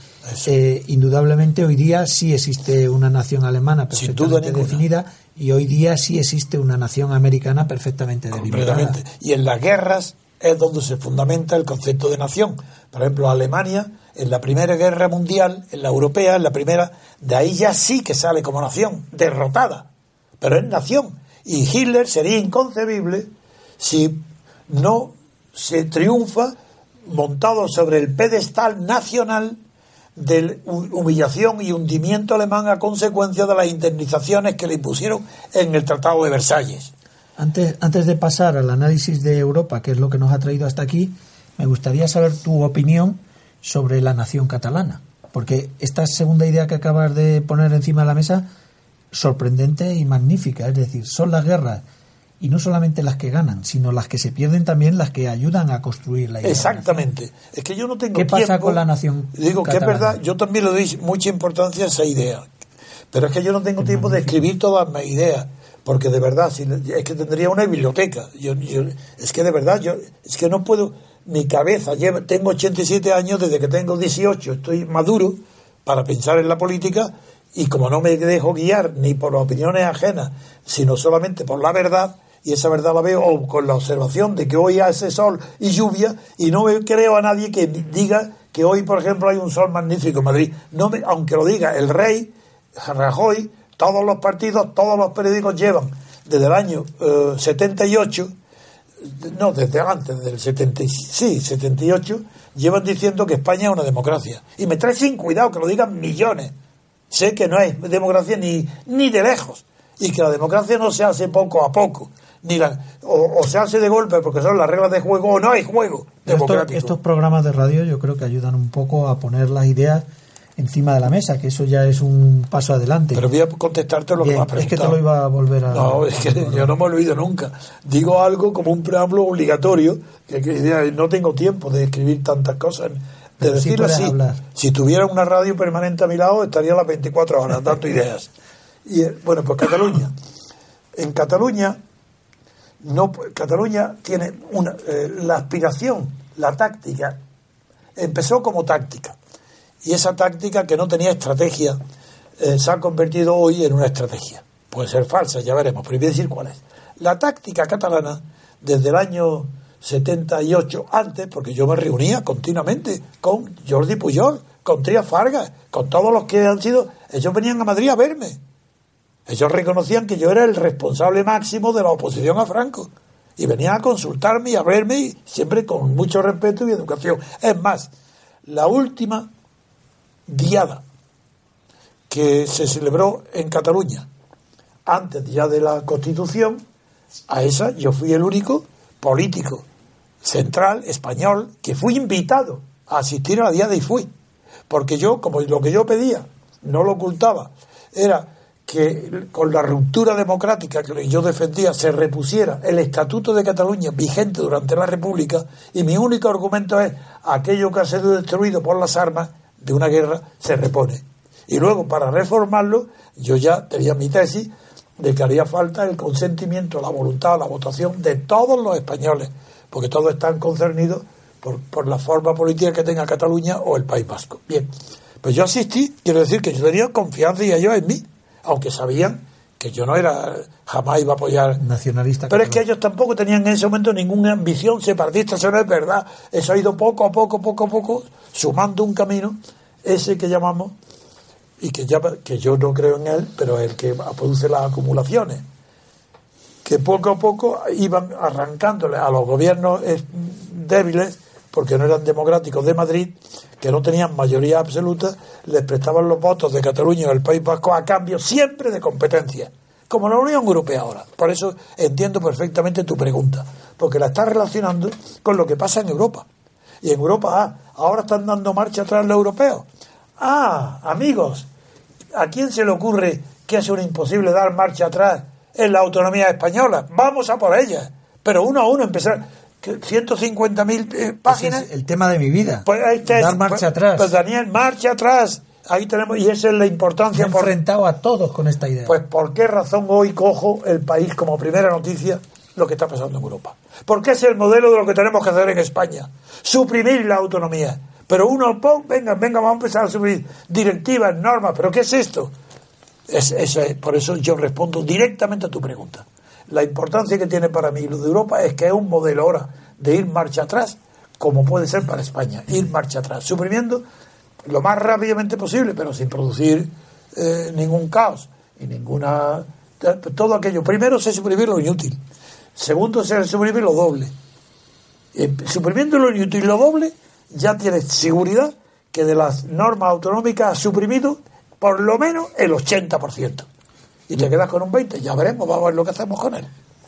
Eh, indudablemente hoy día sí existe una nación alemana perfectamente definida y hoy día sí existe una nación americana perfectamente. Completamente. Y en las guerras es donde se fundamenta el concepto de nación. Por ejemplo, Alemania, en la Primera Guerra Mundial, en la europea, en la primera, de ahí ya sí que sale como nación, derrotada, pero es nación. Y Hitler sería inconcebible si no se triunfa montado sobre el pedestal nacional de humillación y hundimiento alemán a consecuencia de las indemnizaciones que le impusieron en el Tratado de Versalles. Antes, antes de pasar al análisis de Europa, que es lo que nos ha traído hasta aquí, me gustaría saber tu opinión sobre la nación catalana. Porque esta segunda idea que acabas de poner encima de la mesa, sorprendente y magnífica. Es decir, son las guerras, y no solamente las que ganan, sino las que se pierden también las que ayudan a construir la idea. de. Exactamente. Es que yo no tengo ¿Qué pasa tiempo- con la nación Digo que es catalana? verdad, yo también le doy mucha importancia a esa idea. Pero es que yo no tengo tiempo de escribir todas mis ideas. Porque de verdad, si, es que tendría una biblioteca. Yo, yo- es que de verdad, yo es que no puedo. Mi cabeza, lleva, tengo 87 años, desde que tengo 18 estoy maduro para pensar en la política y como no me dejo guiar ni por opiniones ajenas, sino solamente por la verdad, y esa verdad la veo con la observación de que hoy hace sol y lluvia y no me creo a nadie que diga que hoy, por ejemplo, hay un sol magnífico en Madrid. No me, aunque lo diga el rey, Rajoy, todos los partidos, todos los periódicos llevan desde el año eh, 78, no, desde antes del 70, sí, 78, llevan diciendo que España es una democracia. Y me trae sin cuidado que lo digan millones. Sé que no hay democracia ni, ni de lejos. Y que la democracia no se hace poco a poco. La, o, o se hace de golpe porque son las reglas de juego o no hay juego Esto- estos programas de radio yo creo que ayudan un poco a poner las ideas encima de la mesa, que eso ya es un paso adelante. Pero voy a contestarte lo Bien, que me has es que te lo iba a volver a... No, es que yo no me olvido nunca. Digo algo como un preámbulo obligatorio, que, que no tengo tiempo de escribir tantas cosas, de sí decirlo así. Si tuviera una radio permanente a mi lado, estaría las 24 horas dando ideas. Y eh, bueno, pues Cataluña. En Cataluña, no, Cataluña tiene una, eh, la aspiración, la táctica, empezó como táctica. Y esa táctica que no tenía estrategia eh, se ha convertido hoy en una estrategia. Puede ser falsa, ya veremos, pero voy a decir cuál es. La táctica catalana, desde el año 78, antes, porque yo me reunía continuamente con Jordi Pujol, con Tria Fargas, con todos los que han sido, ellos venían a Madrid a verme. Ellos reconocían que yo era el responsable máximo de la oposición a Franco. Y venían a consultarme y a verme, siempre con mucho respeto y educación. Es más, la última diada que se celebró en Cataluña, antes ya de la Constitución, a esa yo fui el único político central español que fui invitado a asistir a la diada y fui. Porque yo, como lo que yo pedía, no lo ocultaba, era que con la ruptura democrática que yo defendía se repusiera el Estatuto de Cataluña vigente durante la República y mi único argumento es aquello que ha sido destruido por las armas de una guerra se repone. Y luego para reformarlo yo ya tenía mi tesis de que haría falta el consentimiento, la voluntad, la votación de todos los españoles, porque todos están concernidos por, por la forma política que tenga Cataluña o el País Vasco. Bien, pues yo asistí, quiero decir que yo tenía confianza y ellos en mí, aunque sabían que yo no era, jamás iba a apoyar. Nacionalista. Pero es que ellos tampoco tenían en ese momento ninguna ambición separatista, eso no es verdad. Eso ha ido poco a poco, poco a poco, sumando un camino, ese que llamamos, y que, ya, que yo no creo en él, pero es el que produce las acumulaciones, que poco a poco iban arrancándole a los gobiernos débiles, porque no eran democráticos de Madrid, que no tenían mayoría absoluta, les prestaban los votos de Cataluña y del País Vasco a cambio siempre de competencia, como la Unión Europea ahora. Por eso entiendo perfectamente tu pregunta, porque la estás relacionando con lo que pasa en Europa. Y en Europa, ah, ahora están dando marcha atrás los europeos. Ah, amigos, ¿a quién se le ocurre que es un imposible dar marcha atrás en la autonomía española? Vamos a por ella. Pero uno a uno empezar. Que 150.000 eh, páginas. Es el tema de mi vida. Pues. Dar marcha Pues- atrás. Pues Daniel, marcha atrás. Ahí tenemos, y esa es la Me he importancia. Por, enfrentado a todos con esta idea. pues, ¿por qué razón hoy cojo el país como primera noticia lo que está pasando en Europa? Porque es el modelo de lo que tenemos que hacer en España. Suprimir la autonomía. Pero uno, pon, venga, venga, vamos a empezar a suprimir directivas, normas. ¿Pero qué es esto? Es, eso es- por eso yo respondo directamente a tu pregunta. La importancia que tiene para mí lo de Europa es que es un modelo ahora de ir marcha atrás, como puede ser para España, ir marcha atrás, suprimiendo lo más rápidamente posible, pero sin producir eh, ningún caos y ninguna. Todo aquello. Primero, se suprimir lo inútil. Segundo, se suprimir lo doble. Eh, suprimiendo lo inútil y lo doble, ya tienes seguridad que de las normas autonómicas has suprimido por lo menos el 80%. Y te quedas con un 20%. Ya veremos, vamos a ver lo que hacemos con él.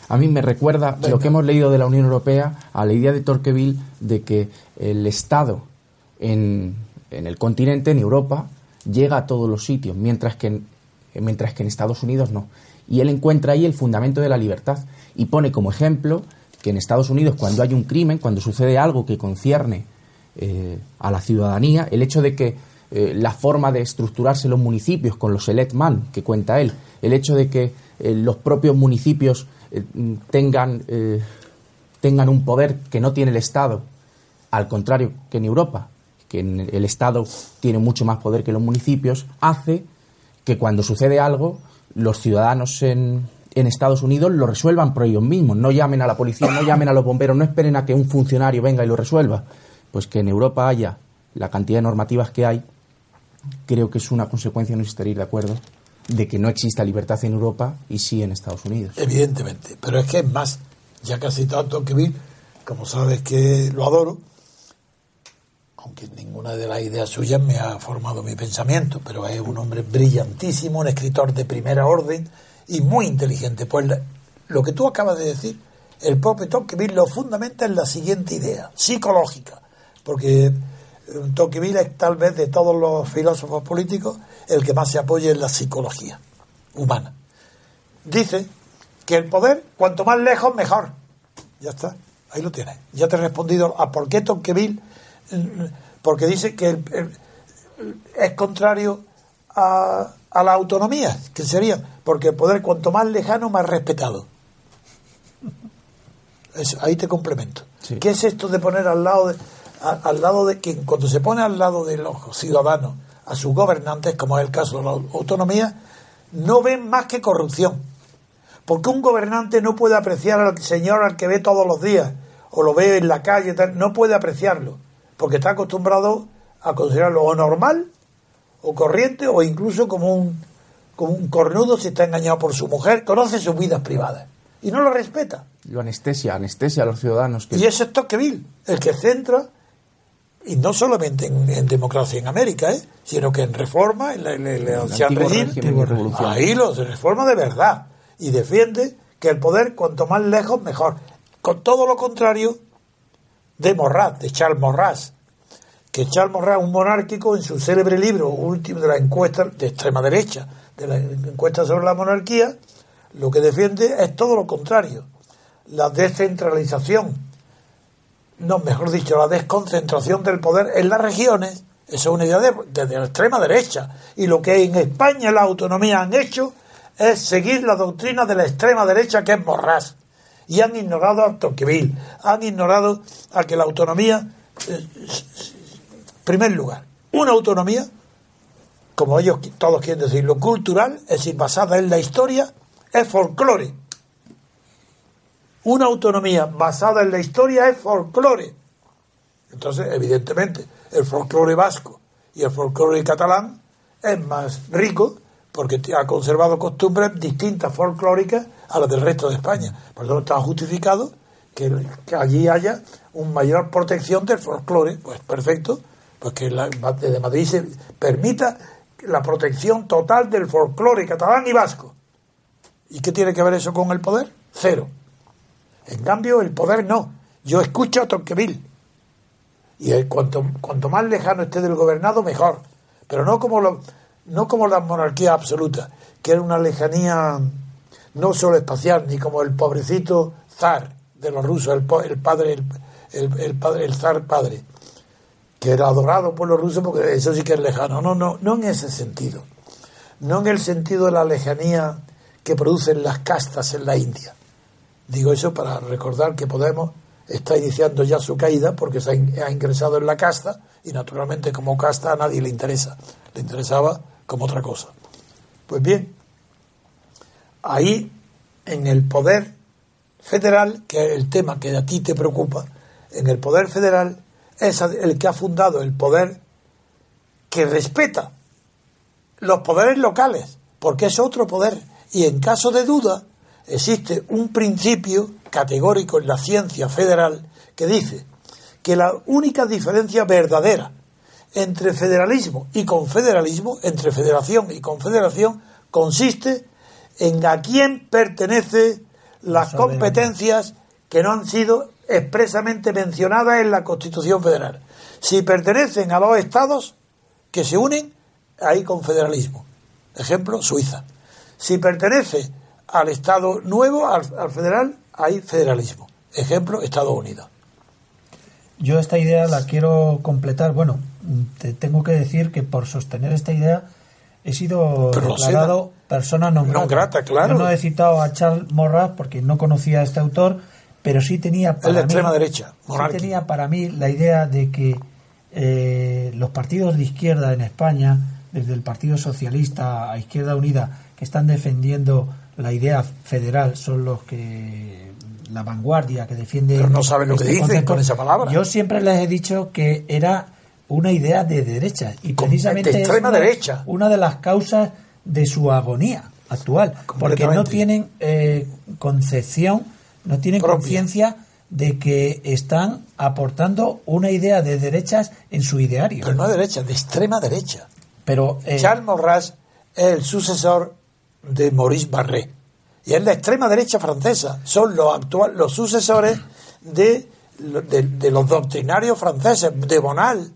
A mí me recuerda Venga. lo que hemos leído de la Unión Europea a la idea de Tocqueville de que el Estado en, en el continente, en Europa, llega a todos los sitios, mientras que, en, mientras que en Estados Unidos no. Y él encuentra ahí el fundamento de la libertad y pone como ejemplo que en Estados Unidos, cuando hay un crimen, cuando sucede algo que concierne eh, a la ciudadanía, el hecho de que eh, la forma de estructurarse los municipios con los electman que cuenta él, el hecho de que eh, los propios municipios eh, tengan, eh, tengan un poder que no tiene el Estado, al contrario que en Europa, que el Estado tiene mucho más poder que los municipios, hace que cuando sucede algo, los ciudadanos en, Estados Unidos lo resuelvan por ellos mismos. No llamen a la policía, no llamen a los bomberos, no esperen a que un funcionario venga y lo resuelva. Pues que en Europa haya la cantidad de normativas que hay creo que es una consecuencia, no estaría de acuerdo, de que no exista libertad en Europa y sí en Estados Unidos. Evidentemente, pero es que es más, ya que has citado a Tocqueville, como sabes que lo adoro, aunque ninguna de las ideas suyas me ha formado mi pensamiento, pero es un hombre brillantísimo, un escritor de primera orden y muy inteligente. Pues lo que tú acabas de decir, el propio Tocqueville lo fundamenta en la siguiente idea, psicológica, porque eh, Tocqueville es tal vez de todos los filósofos políticos el que más se apoya en la psicología humana. Dice que el poder, cuanto más lejos, mejor. Ya está, ahí lo tienes. Ya te he respondido a por qué Tocqueville, mm, porque dice que el- el- es contrario a, a la autonomía, que sería, porque el poder cuanto más lejano, más respetado. Eso, ahí te complemento. Sí. ¿Qué es esto de poner al lado de, a- al lado de quien, cuando se pone al lado de los ciudadanos, a sus gobernantes, como es el caso de la autonomía, no ven más que corrupción? Porque un gobernante no puede apreciar al señor al que ve todos los días, o lo ve en la calle, tal, no puede apreciarlo, porque está acostumbrado a considerarlo o normal, o corriente, o incluso como un, como un cornudo si está engañado por su mujer, conoce sus vidas privadas y no lo respeta. Lo anestesia, anestesia a los ciudadanos. Que Y eso es Tocqueville, el que centra, y no solamente en, en democracia en América, ¿eh? sino que en reforma, en, la- en el el régimen, ahí lo se reforma de verdad. Y defiende que el poder, cuanto más lejos, mejor. Con todo lo contrario de Morrat, de Charles Morras, que Charles Morras, un monárquico, en su célebre libro último de la encuesta de extrema derecha, de la encuesta sobre la monarquía, lo que defiende es todo lo contrario, la descentralización, no, mejor dicho, la desconcentración del poder en las regiones. Esa es una idea de, la extrema derecha. Y lo que en España la autonomía han hecho es seguir la doctrina de la extrema derecha que es Morras. Y han ignorado a Tocqueville, han ignorado a que la autonomía, eh, primer lugar, una autonomía, como ellos todos quieren decirlo, cultural, es decir, basada en la historia, es folclore. Una autonomía basada en la historia es folclore. Entonces, evidentemente, el folclore vasco y el folclore catalán es más rico porque ha conservado costumbres distintas folclóricas a las del resto de España. Por eso está justificado que, que allí haya una mayor protección del folclore. Pues perfecto, pues que la, desde Madrid se permita la protección total del folclore catalán y vasco. ¿Y qué tiene que ver eso con el poder? Cero. En cambio, el poder no. Yo escucho a Tocqueville. Y cuanto, cuanto más lejano esté del gobernado, mejor. Pero no como, lo- no como las monarquías absolutas, que era una lejanía no solo espacial, ni como el pobrecito zar de los rusos, el, el padre, el, el- el padre, el zar padre, que era adorado por los rusos porque eso sí que es lejano. No, no, no en ese sentido. No en el sentido de la lejanía que producen las castas en la India. Digo eso para recordar que Podemos está iniciando ya su caída porque se ha, in- ha ingresado en la casta y naturalmente como casta a nadie le interesa. Le interesaba como otra cosa. Pues bien, ahí en el poder federal, que es el tema que a ti te preocupa, en el poder federal es el que ha fundado el poder que respeta los poderes locales, porque es otro poder. Y en caso de duda, existe un principio categórico en la ciencia federal que dice que la única diferencia verdadera entre federalismo y confederalismo, entre federación y confederación, consiste en a quién pertenece las competencias que no han sido expresamente mencionadas en la Constitución Federal. Si pertenecen a los estados que se unen, hay confederalismo. Ejemplo, Suiza. Si pertenece al Estado nuevo, al, al federal, hay federalismo. Ejemplo, Estados Unidos. Yo esta idea la quiero completar. Bueno, te tengo que decir que por sostener esta idea he sido Pero declarado persona non grata. Non grata, claro. Yo no he citado a Charles Morras porque no conocía a este autor, pero sí tenía para la mí, extrema derecha, sí tenía para mí la idea de que eh, los partidos de izquierda en España, desde el Partido Socialista a Izquierda Unida, que están defendiendo la idea federal, son los que la vanguardia que defiende Pero no saben lo que este dicen concepto. con esa palabra. Yo siempre les he dicho que era una idea de derecha y precisamente de extrema es una, derecha. una de las causas de su agonía actual, porque no tienen eh, concepción, no tienen conciencia de que están aportando una idea de derechas en su ideario. Pero no de derecha, de extrema derecha. Pero eh, Charles Maurras es el sucesor de Maurice Barré. Y es la extrema derecha francesa. Son los actual, los sucesores de, de, de los doctrinarios franceses, de Bonal.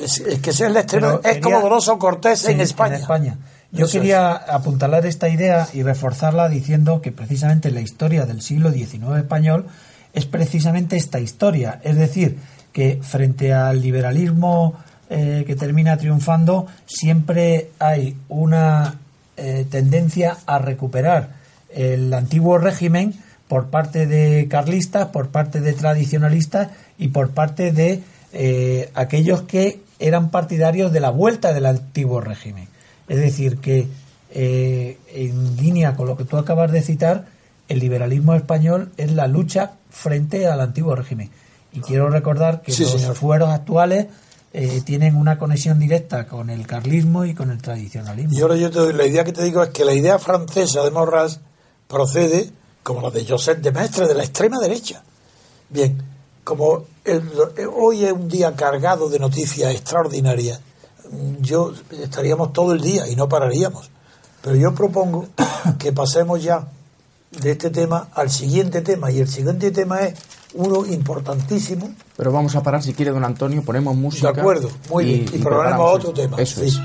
Es, es que es la extrema. Pero es como Grosso Cortés Sí, en España. Yo Eso quería apuntalar esta idea y reforzarla diciendo que precisamente la historia del siglo XIX español es precisamente esta historia. Es decir, que frente al liberalismo eh, que termina triunfando, siempre hay una eh, tendencia a recuperar el antiguo régimen por parte de carlistas, por parte de tradicionalistas y por parte de eh, aquellos que eran partidarios de la vuelta del antiguo régimen. Es decir, que eh, en línea con lo que tú acabas de citar, el liberalismo español es la lucha frente al antiguo régimen. Y quiero recordar que Sí, los señor. fueros actuales eh, tienen una conexión directa con el carlismo y con el tradicionalismo. Y ahora yo te doy, la idea que te digo es que la idea francesa de Maurras procede, como la de Joseph de Maistre, de la extrema derecha. Bien, como el- hoy es un día cargado de noticias extraordinarias, mm, yo estaríamos todo el día y no pararíamos. Pero yo propongo que pasemos ya de este tema al siguiente tema, y el siguiente tema es uno importantísimo, Pero vamos a parar, si quiere, don Antonio, ponemos música. de acuerdo, muy bien, y, programemos preparamos otro tema. Eso sí, es.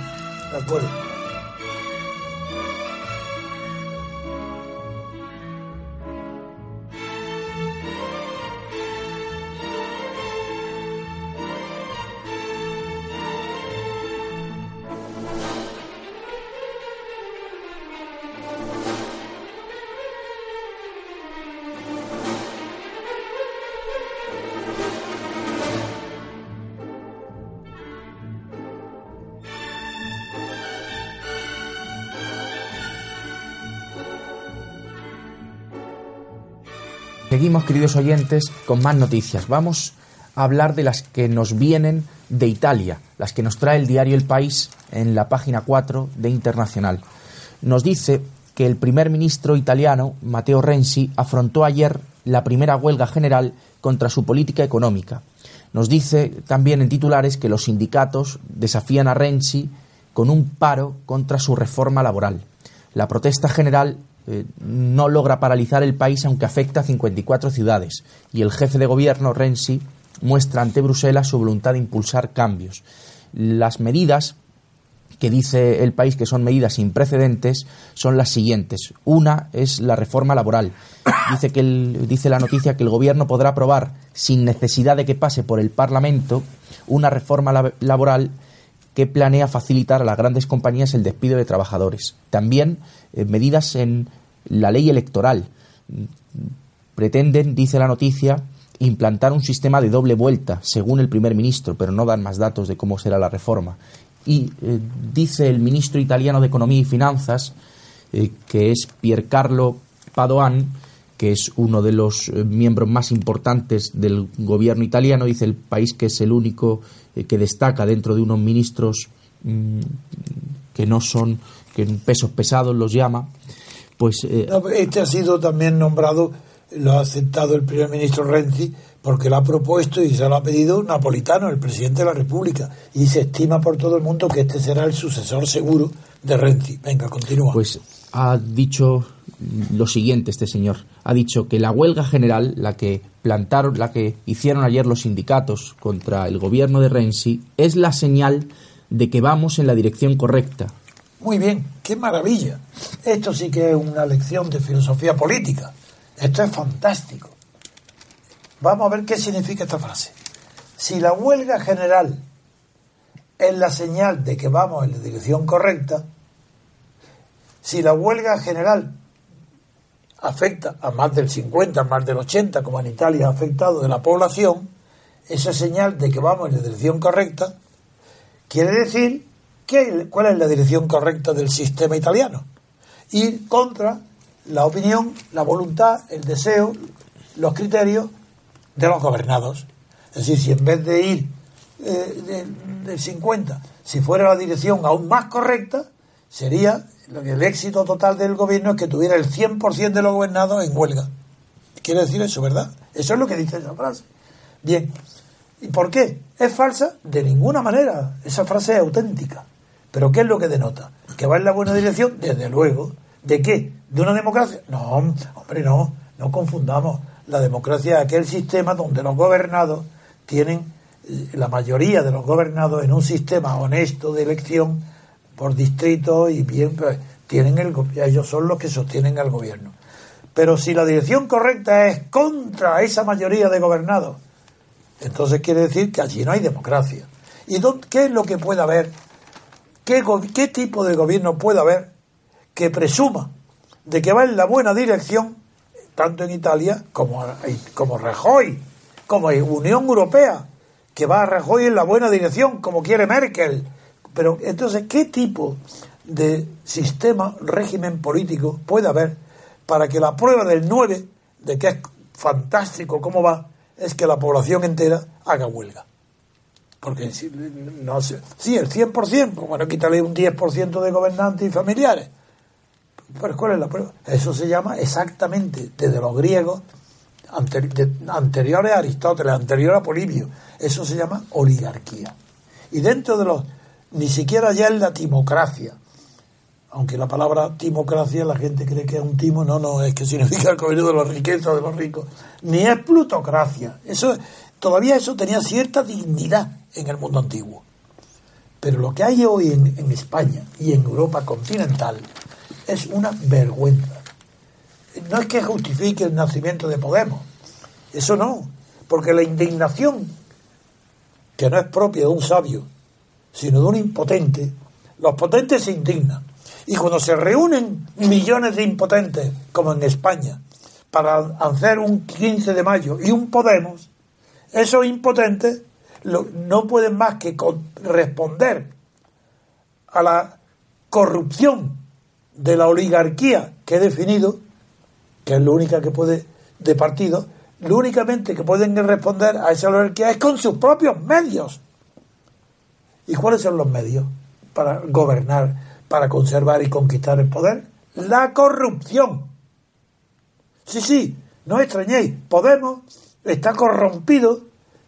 De acuerdo. Seguimos, queridos oyentes, con más noticias. Vamos a hablar de las que nos vienen de Italia, las que nos trae el diario El País en la página 4 de Internacional. Nos dice que el primer ministro italiano, Matteo Renzi, afrontó ayer la primera huelga general contra su política económica. Nos dice también en titulares que los sindicatos desafían a Renzi con un paro contra su reforma laboral. La protesta general eh, no logra paralizar el país aunque afecta a 54 ciudades y el jefe de gobierno, Renzi, muestra ante Bruselas su voluntad de impulsar cambios. Las medidas que dice el país que son medidas sin precedentes son las siguientes. Una es la reforma laboral. Dice que dice la noticia que el gobierno podrá aprobar sin necesidad de que pase por el Parlamento una reforma lab- laboral que planea facilitar a las grandes compañías el despido de trabajadores. También eh, medidas en la ley electoral. Pretenden, dice la noticia, implantar un sistema de doble vuelta, según el primer ministro, pero no dan más datos de cómo será la reforma. Y eh, dice el ministro italiano de Economía y Finanzas, eh, que es Piercarlo Padoan, que es uno de los eh, miembros más importantes del gobierno italiano, dice el país que es el único eh, que destaca dentro de unos ministros mm, que no son, que pesos pesados los llama, pues eh, Este ha sido también nombrado, lo ha aceptado el primer ministro Renzi, porque lo ha propuesto y se lo ha pedido Napolitano, el presidente de la República. Y se estima por todo el mundo que este será el sucesor seguro de Renzi. Venga, continúa. Pues ha dicho lo siguiente este señor. Ha dicho que la huelga general, la que plantaron, la que hicieron ayer los sindicatos contra el gobierno de Renzi, es la señal de que vamos en la dirección correcta. Muy bien, qué maravilla. Esto sí que es una lección de filosofía política. Esto es fantástico. Vamos a ver qué significa esta frase. Si la huelga general es la señal de que vamos en la dirección correcta, si la huelga general afecta a más del 50, más del 80, como en Italia ha afectado de la población, esa señal de que vamos en la dirección correcta, quiere decir que, cuál es la dirección correcta del sistema italiano. Ir contra la opinión, la voluntad, el deseo, los criterios de los gobernados. Es decir, si en vez de ir eh, del, del 50. Si fuera la dirección aún más correcta, sería el éxito total del gobierno es que tuviera el 100% de los gobernados en huelga. Quiere decir eso, ¿verdad? Eso es lo que dice esa frase. Bien. ¿Y por qué? ¿Es falsa? De ninguna manera. Esa frase es auténtica. ¿Pero qué es lo que denota? ¿Que va en la buena dirección? Desde luego. ¿De qué? ¿De una democracia? No, hombre, no. No confundamos. La democracia es aquel sistema donde los gobernados tienen, la mayoría de los gobernados en un sistema honesto de elección por distrito y bien, pues, tienen el, ellos son los que sostienen al gobierno. Pero si la dirección correcta es contra esa mayoría de gobernados, entonces quiere decir que allí no hay democracia. ¿Y dónde- qué es lo que puede haber? ¿Qué, qué tipo de gobierno puede haber que presuma de que va en la buena dirección, tanto en Italia como, como Rajoy, como en Unión Europea, que va a Rajoy en la buena dirección, como quiere Merkel? Pero entonces, ¿qué tipo de sistema, régimen político puede haber para que la prueba del 9, de que es fantástico cómo va, es que la población entera haga huelga? Porque si, no sé, sí, el 100%, pues bueno, quítale un 10% de gobernantes y familiares. Pero ¿cuál es la prueba? Eso se llama exactamente, desde los griegos, anteriores a Aristóteles, anterior a Polibio, eso se llama oligarquía. Y dentro de los, ni siquiera ya es la timocracia, aunque la palabra timocracia la gente cree que es un timo, no, no, es que significa el gobierno de los riquezas, de los ricos, ni es plutocracia. Eso, todavía eso tenía cierta dignidad en el mundo antiguo. Pero lo que hay hoy en, en España y en Europa continental es una vergüenza. No es que justifique el nacimiento de Podemos, eso no, porque la indignación, que no es propia de un sabio, sino de un impotente, los potentes se indignan. Y cuando se reúnen millones de impotentes, como en España, para hacer un 15 de mayo y un Podemos, esos impotentes no pueden más que responder a la corrupción de la oligarquía que he definido, que es lo única que puede, de partido, lo únicamente que pueden responder a esa oligarquía es con sus propios medios. ¿Y cuáles son los medios para gobernar, para conservar y conquistar el poder? La corrupción. Sí, sí, no extrañéis, Podemos está corrompido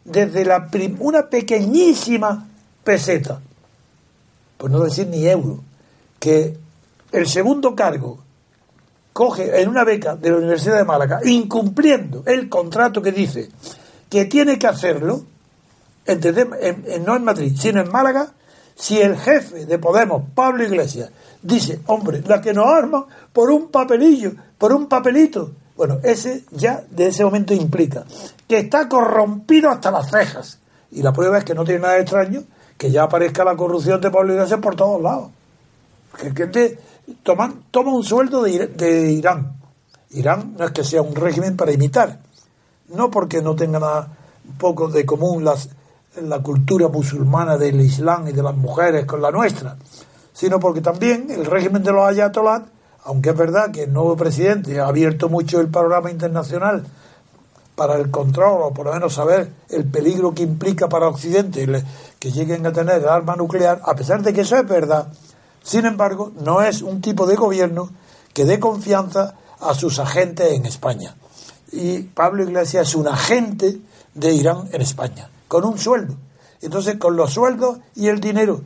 desde la una pequeñísima peseta, por no decir ni euro, que el segundo cargo coge en una beca de la Universidad de Málaga, incumpliendo el contrato que dice que tiene que hacerlo, en- no en Madrid, sino en Málaga, si el jefe de Podemos, Pablo Iglesias, dice, hombre, la que nos arma por un papelillo, por un papelito, bueno, ese ya de ese momento implica que está corrompido hasta las cejas. Y la prueba es que no tiene nada extraño que ya aparezca la corrupción de Pablo Iglesias por todos lados. Que, que te- toman, toma un sueldo de Irán. Irán no es que sea un régimen para imitar, no porque no tenga nada poco de común las, la cultura musulmana del Islam y de las mujeres con la nuestra, sino porque también el régimen de los ayatolás, aunque es verdad que el nuevo presidente ha abierto mucho el programa internacional para el control o por lo menos saber el peligro que implica para Occidente que lleguen a tener arma nuclear, a pesar de que eso es verdad, sin embargo, no es un tipo de gobierno que dé confianza a sus agentes en España. Y Pablo Iglesias es un agente de Irán en España, con un sueldo. Entonces, con los sueldos y el dinero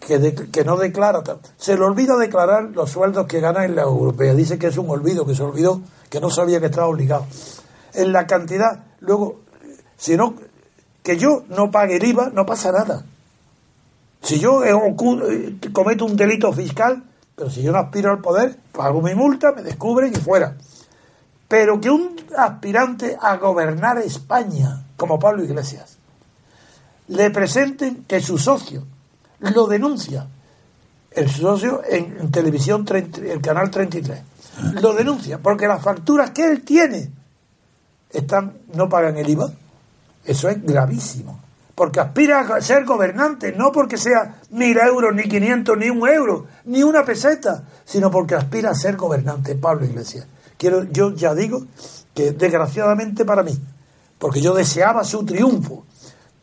que, de- que no declara, se le olvida declarar los sueldos que gana en la europea. Dice que es un olvido, que se olvidó, que no sabía que estaba obligado. En la cantidad, luego, si no, que yo no pague el IVA, no pasa nada. Si yo eh, eh, cometo un delito fiscal, pero si yo no aspiro al poder, pago mi multa, me descubren y fuera. Pero que un aspirante a gobernar España, como Pablo Iglesias, le presenten que su socio lo denuncia, el socio en, en televisión, 30 el canal 33, lo denuncia, porque las facturas que él tiene están, no pagan el IVA. Eso es gravísimo. Porque aspira a ser gobernante, no porque sea mil euros, ni 500, ni un euro, ni una peseta, sino porque aspira a ser gobernante, Pablo Iglesias. Quiero, yo ya digo que desgraciadamente para mí, porque yo deseaba su triunfo,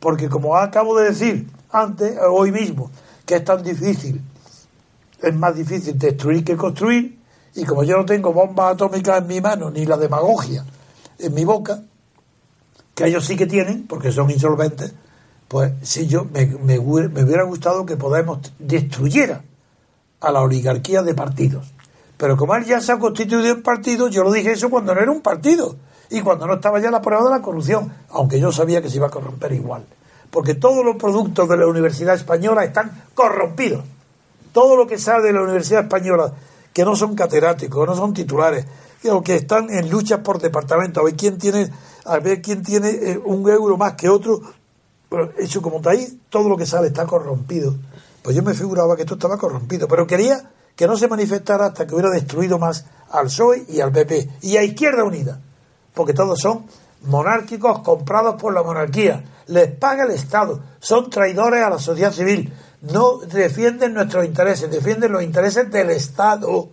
Porque como acabo de decir antes, hoy mismo, que es tan difícil, es más difícil destruir que construir, y como yo no tengo bombas atómicas en mi mano, ni la demagogia en mi boca, que ellos sí que tienen, porque son insolventes, pues si yo me, hubiera gustado que Podemos destruyera a la oligarquía de partidos. Pero como él ya se ha constituido en partido, yo lo dije eso cuando no era un partido y cuando no estaba ya la prueba de la corrupción, aunque yo sabía que se iba a corromper igual. Porque todos los productos de la Universidad Española están corrompidos. Todo lo que sale de la Universidad Española, que no son catedráticos, no son titulares, o que están en luchas por departamento, a ver quién tiene, a ver quién tiene eh, un euro más que otro, hecho como está ahí, todo lo que sale está corrompido. Pues yo me figuraba que esto estaba corrompido, pero quería que no se manifestara hasta que hubiera destruido más al PSOE y al PP y a Izquierda Unida, porque todos son monárquicos comprados por la monarquía, les paga el Estado, son traidores a la sociedad civil, no defienden nuestros intereses, defienden los intereses del Estado.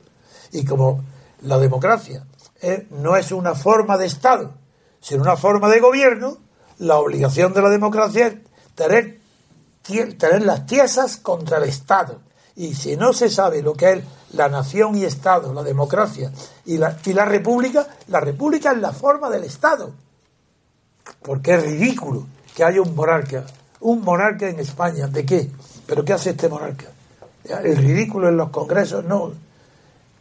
Y como la democracia eh, no es una forma de Estado, sino una forma de gobierno, la obligación de la democracia es tener, tener las tiesas contra el Estado. Y si no se sabe lo que es la nación y Estado, la democracia y la, y la república, la república es la forma del Estado. Porque es ridículo que haya un monarca. Un monarca en España, ¿de qué? ¿Pero qué hace este monarca? El ridículo en los congresos, no.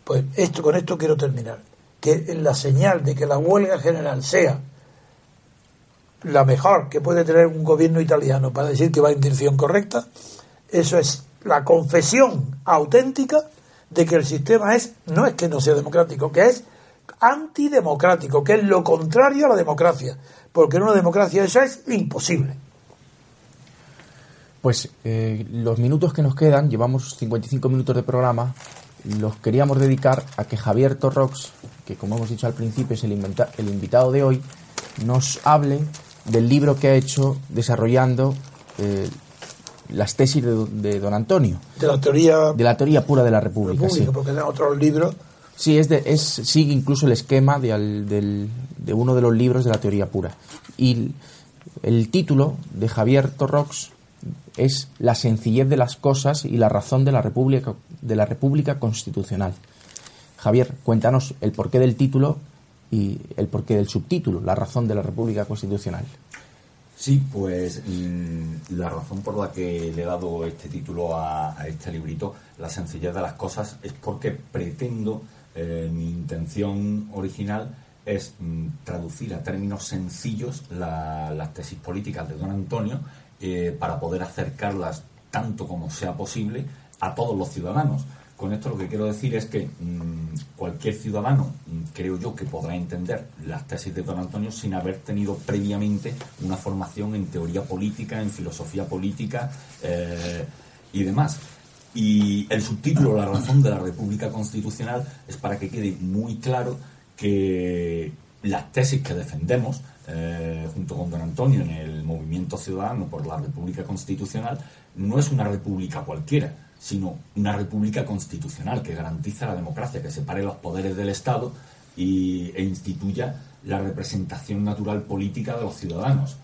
Pues esto, con esto quiero terminar. Que la señal de que la huelga general sea la mejor que puede tener un gobierno italiano para decir que va en dirección correcta, eso es la confesión auténtica de que el sistema es, no es que no sea democrático, que es antidemocrático, que es lo contrario a la democracia, porque en una democracia eso es imposible. Pues eh, los minutos que nos quedan, llevamos 55 minutos de programa, los queríamos dedicar a que Javier Torrox, que como hemos dicho al principio es el, el invitado de hoy, nos hable del libro que ha hecho desarrollando eh, las tesis de, don Antonio. De la teoría. De la teoría pura de la República. República Porque otros libros. Sí, es, de, es sigue incluso el esquema de, de uno de los libros de la teoría pura. Y el título de Javier Torrox es La sencillez de las cosas y la razón de la República, de la República Constitucional. Javier, cuéntanos el porqué del título y el porqué del subtítulo, la razón de la República Constitucional. Sí, pues mm, la razón por la que le he dado este título a, este librito, La sencillez de las cosas, es porque pretendo, eh, mi intención original es mm, traducir a términos sencillos las tesis políticas de don Antonio eh, para poder acercarlas tanto como sea posible a todos los ciudadanos. Con esto lo que quiero decir es que mm, cualquier ciudadano, creo yo, que podrá entender las tesis de don Antonio sin haber tenido previamente una formación en teoría política, en filosofía política eh, y demás. Y el subtítulo, La razón de la República Constitucional, es para que quede muy claro que las tesis que defendemos, eh, junto con don Antonio, en el movimiento ciudadano por la República Constitucional, no es una república cualquiera sino una república constitucional que garantiza la democracia, que separe los poderes del Estado y, e instituya la representación natural política de los ciudadanos,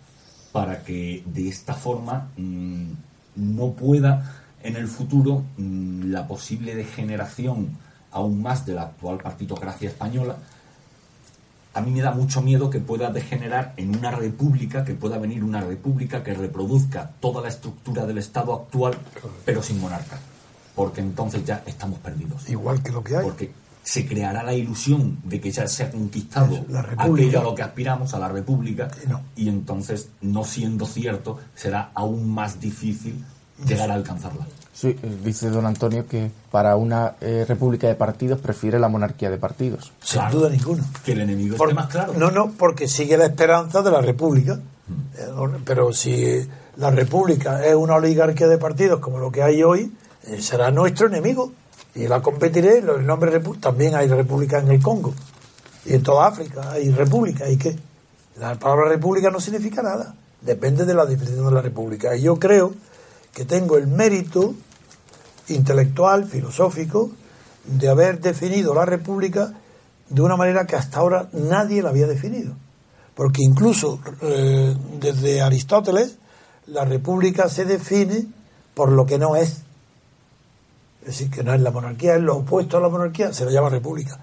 para que de esta forma mm, no pueda en el futuro mm, la posible degeneración aún más de la actual partitocracia española, a mí me da mucho miedo que pueda degenerar en una república, que pueda venir una república que reproduzca toda la estructura del Estado actual, pero sin monarca. Porque entonces ya estamos perdidos. Igual que lo que hay. Porque se creará la ilusión de que ya se ha conquistado la aquello a lo que aspiramos, a la república, y, entonces, no siendo cierto, será aún más difícil llegar a alcanzarla. Sí, eh, dice don Antonio que para una eh, república de partidos prefiere la monarquía de partidos. Sin duda ninguna. Que el enemigo más claro. No, no, porque sigue la esperanza de la república. Mm. Eh, pero si la república es una oligarquía de partidos como lo que hay hoy, será nuestro enemigo. Y la competiré, el nombre también hay república en el Congo. Y en toda África hay república. ¿Y qué? La palabra república no significa nada. Depende de la definición de la república. Y yo creo que tengo el mérito intelectual, filosófico, de haber definido la República de una manera que hasta ahora nadie la había definido. Porque incluso eh, desde Aristóteles, la república se define por lo que no es. Es decir, que no es la monarquía, es lo opuesto a la monarquía, se lo llama república.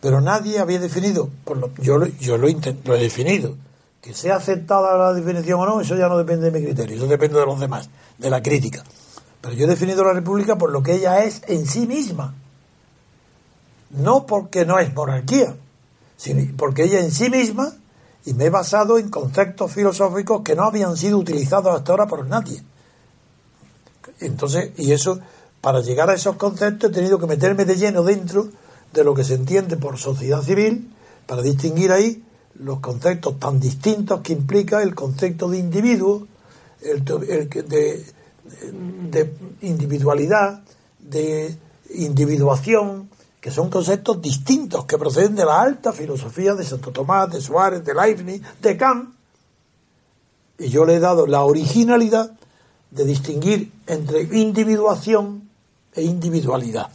Pero nadie había definido, yo, lo, yo lo, lo he definido, que sea aceptada la definición o no, eso ya no depende de mi criterio, eso depende de los demás, de la crítica. Pero yo he definido la república por lo que ella es en sí misma. No porque no es monarquía, sino porque ella en sí misma, y me he basado en conceptos filosóficos que no habían sido utilizados hasta ahora por nadie. Entonces, y eso, para llegar a esos conceptos he tenido que meterme de lleno dentro de lo que se entiende por sociedad civil, para distinguir ahí los conceptos tan distintos que implica el concepto de individuo, el, de, de individualidad, de individuación, que son conceptos distintos que proceden de la alta filosofía de Santo Tomás, de Suárez, de Leibniz, de Kant. Y yo le he dado la originalidad de distinguir entre individuación e individualidad.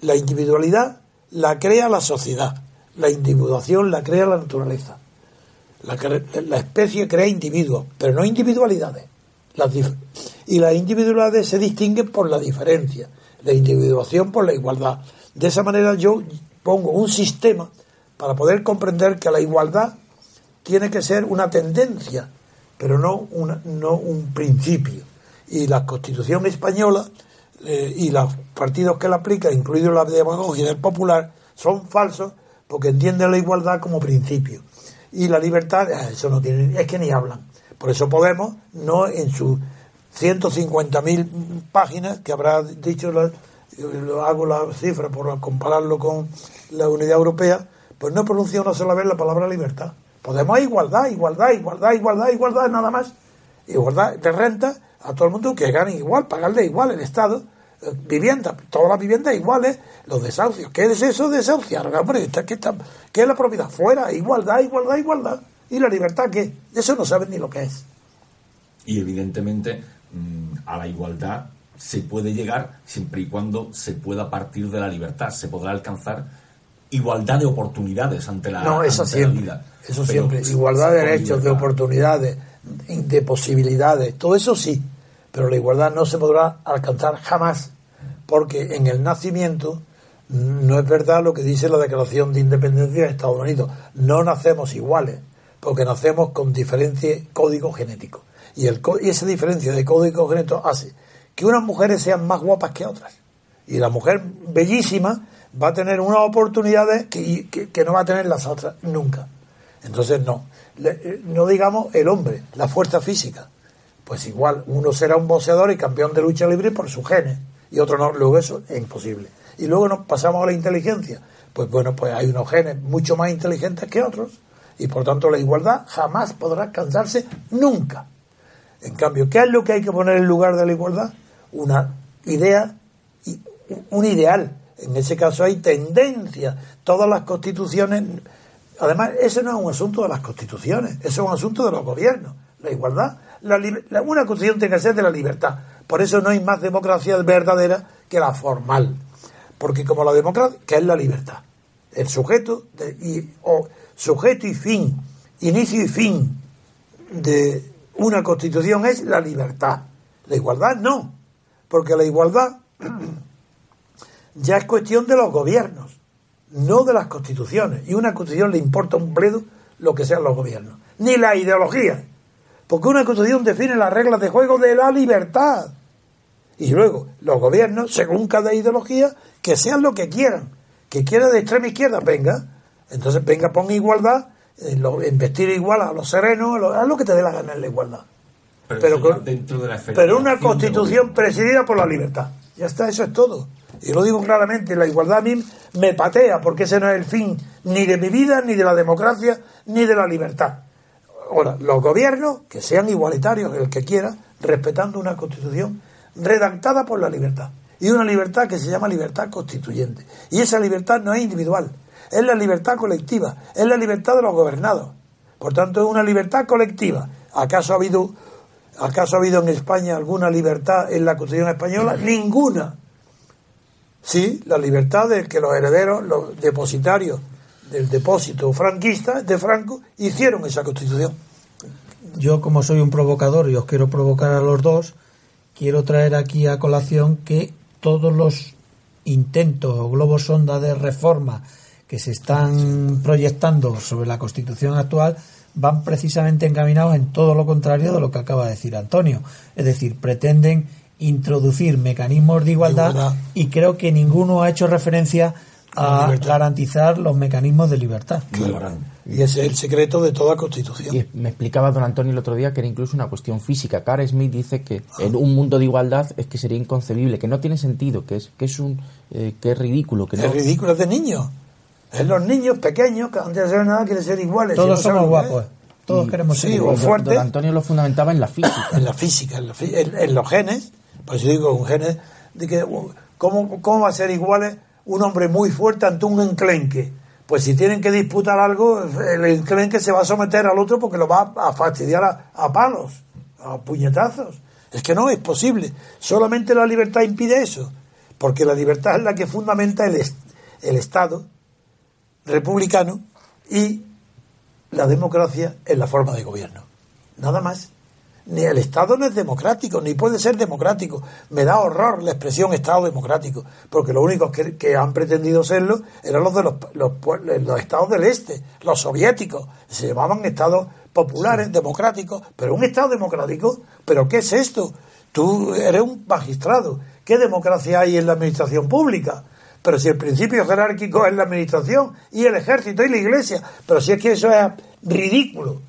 La individualidad la crea la sociedad, la individuación la crea la naturaleza. La, especie crea individuos, pero no individualidades. Y las individualidades se distinguen por la diferencia, la individuación por la igualdad. De esa manera yo pongo un sistema para poder comprender que la igualdad tiene que ser una tendencia, pero no, no un principio. Y la Constitución española eh, y los partidos que la aplican, incluido la demagogia del popular, son falsos porque entienden la igualdad como principio. Y la libertad, ah, eso no tiene, es que ni hablan. Por eso Podemos, no en sus 150.000 páginas que habrá dicho la, hago la cifra por compararlo con la unidad europea, pues no pronuncia una sola vez la palabra libertad. Podemos igualdad, igualdad, igualdad, igualdad, igualdad, nada más. Igualdad de renta a todo el mundo que gane igual, pagarle igual el Estado, eh, vivienda, todas las viviendas iguales, los desahucios. ¿Qué es eso de desahuciar? Hombre, ¿qué, está, ¿qué es la propiedad? Fuera, igualdad, igualdad, igualdad. ¿Y la libertad qué? Eso no saben ni lo que es. Y evidentemente mm, a la igualdad se puede llegar siempre y cuando se pueda partir de la libertad. Se podrá alcanzar igualdad de oportunidades ante la, no, eso siempre, Eso siempre. Igualdad de derechos, de oportunidades, de posibilidades. Todo eso sí. Pero la igualdad no se podrá alcanzar jamás. Porque en el nacimiento no es verdad lo que dice la Declaración de Independencia de Estados Unidos. No nacemos iguales. Porque nacemos con diferente código genético. Y, el, y esa diferencia de código genético hace que unas mujeres sean más guapas que otras. Y la mujer bellísima va a tener unas oportunidades que, no va a tener las otras nunca. Entonces, no. Eh, no digamos el hombre, la fuerza física. Pues igual, uno será un boxeador y campeón de lucha libre por sus genes, y otro no. Luego eso es imposible. Y luego nos pasamos a la inteligencia. Pues bueno, pues hay unos genes mucho más inteligentes que otros, y por tanto la igualdad jamás podrá alcanzarse nunca. En cambio, ¿qué es lo que hay que poner en lugar de la igualdad? una idea, un ideal. En ese caso hay tendencia. Todas las constituciones. Además, ese no es un asunto de las constituciones, ese es un asunto de los gobiernos. La igualdad. La, una constitución tiene que ser de la libertad. Por eso no hay más democracia verdadera que la formal. Porque como la democracia, que es la libertad. El sujeto y, o sujeto y fin, inicio y fin de una constitución es la libertad. La igualdad no porque la igualdad ya es cuestión de los gobiernos, no de las constituciones. Y una constitución le importa un bledo lo que sean los gobiernos, ni la ideología, porque una constitución define las reglas de juego de la libertad. Y luego, los gobiernos, según cada ideología, que sean lo que quieran. Que quiera de extrema izquierda, venga. Entonces, venga, ponga igualdad, en, vestir igual a los serenos, a lo que te dé la gana en la igualdad pero, dentro de la pero una constitución presidida por la libertad. Ya está, eso es todo. Y lo digo claramente, la igualdad a mí me patea, porque ese no es el fin ni de mi vida, ni de la democracia, ni de la libertad. Ahora, los gobiernos, que sean igualitarios, el que quiera, respetando una constitución redactada por la libertad. Y una libertad que se llama libertad constituyente. Y esa libertad no es individual, es la libertad colectiva, es la libertad de los gobernados. Por tanto, es una libertad colectiva. ¿Acaso ha habido ¿Acaso ha habido en España alguna libertad en la Constitución española? Ninguna. Sí, la libertad de que los herederos, los depositarios del depósito franquista de Franco hicieron esa Constitución. yo como soy un provocador y os quiero provocar a los dos, quiero traer aquí a colación que todos los intentos o globos sonda de reforma que se están proyectando sobre la Constitución actual van precisamente encaminados en todo lo contrario de lo que acaba de decir Antonio. Es decir, pretenden introducir mecanismos de igualdad, Igualdad. y creo que ninguno ha hecho referencia a garantizar los mecanismos de libertad. Claro. Y ese es el secreto de toda constitución. Y me explicaba don Antonio el otro día que era incluso una cuestión física. Carl Smith dice que en un mundo de igualdad es que sería inconcebible, que no tiene sentido, que es que es un eh, que es ridículo, que no. Es ridículo, es de niños. Es los niños pequeños que antes de hacer nada quieren ser iguales. Todos no somos que guapos, todos Y- queremos ser sí, iguales. fuerte. Don Antonio lo fundamentaba en la física. En la física, en, la en- en los genes. Por eso digo, un genes de que ¿cómo, ¿cómo va a ser iguales un hombre muy fuerte ante un enclenque? Pues si tienen que disputar algo, el enclenque se va a someter al otro porque lo va a fastidiar a, palos, a puñetazos. Es que no es posible. Solamente la libertad impide eso. Porque la libertad es la que fundamenta el, el Estado republicano y la democracia en la forma de gobierno. Nada más. Ni el Estado no es democrático, ni puede ser democrático. Me da horror la expresión Estado democrático, porque los únicos que, que han pretendido serlo eran los de los, los, los Estados del Este, los soviéticos. Se llamaban Estados populares, democráticos, pero un Estado democrático, ¿pero qué es esto? Tú eres un magistrado. ¿Qué democracia hay en la administración pública? Pero si el principio jerárquico es la administración y el ejército y la iglesia, pero si es que eso es ridículo.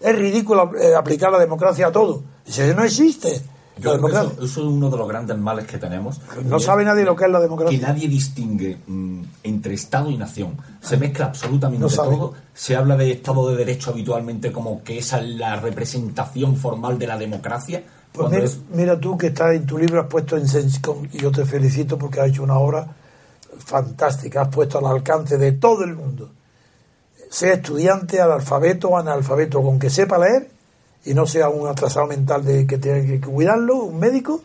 Es ridículo eh, aplicar la democracia a todo. Eso no existe. Yo creo que eso, eso es uno de los grandes males que tenemos. No es sabe nadie lo que es la democracia. Que nadie distingue mm, entre Estado y nación. Se mezcla absolutamente No todo. Se habla de Estado de Derecho habitualmente como que esa es la representación formal de la democracia. Pues mira, es- mira tú que estás en tu libro, has puesto en y yo te felicito porque has hecho una obra fantástica, has puesto al alcance de todo el mundo. Sea estudiante, analfabeto o analfabeto, con que sepa leer y no sea un atrasado mental de que tiene que cuidarlo, un médico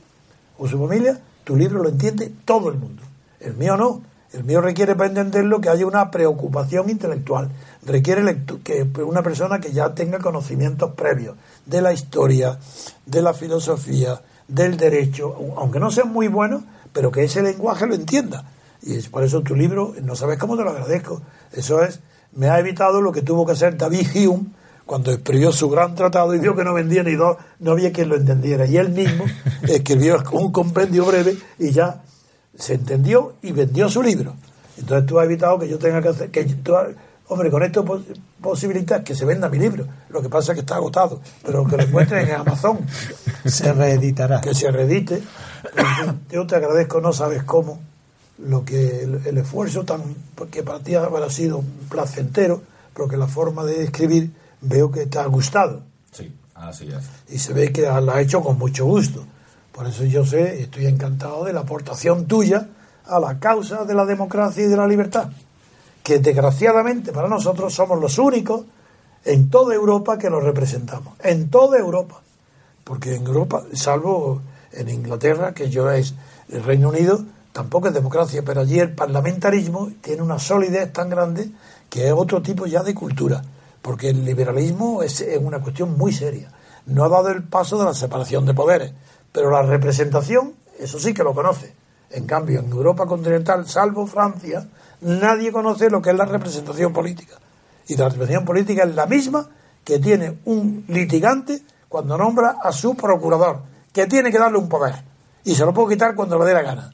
o su familia, tu libro lo entiende todo el mundo. El mío no. El mío requiere para entenderlo que haya una preocupación intelectual. Requiere que una persona que ya tenga conocimientos previos de la historia, de la filosofía, del derecho, aunque no sean muy buenos, pero que ese lenguaje lo entienda. Y es por eso tu libro, no sabes cómo te lo agradezco. Eso es, me ha evitado lo que tuvo que hacer David Hume cuando escribió su gran tratado y vio que no vendía ni dos, no había quien lo entendiera. Y él mismo escribió un compendio breve y ya se entendió y vendió su libro. Entonces tú has evitado que yo tenga que hacer, que tú has- hombre, con esto pos- posibilitas que se venda mi libro. Lo que pasa es que está agotado, pero que lo encuentren en Amazon, Se reeditará. que se reedite. Yo te agradezco, no sabes cómo, lo que el, el esfuerzo tan que para ti habrá sido placentero, pero que la forma de escribir veo que te ha gustado Sí, así es. y se ve que la ha hecho con mucho gusto. Por eso yo sé, estoy encantado de la aportación tuya a la causa de la democracia y de la libertad, que desgraciadamente para nosotros somos los únicos en toda Europa que lo representamos, en toda Europa, porque en Europa, salvo en Inglaterra, que yo es el Reino Unido, tampoco es democracia, pero allí el parlamentarismo tiene una solidez tan grande que es otro tipo ya de cultura, porque el liberalismo es, una cuestión muy seria. No ha dado el paso de la separación de poderes, pero la representación, eso sí que lo conoce. En cambio, en Europa continental, salvo Francia, nadie conoce lo que es la representación política. Y la representación política es la misma que tiene un litigante cuando nombra a su procurador, que tiene que darle un poder. Y se lo puede quitar cuando le dé la gana.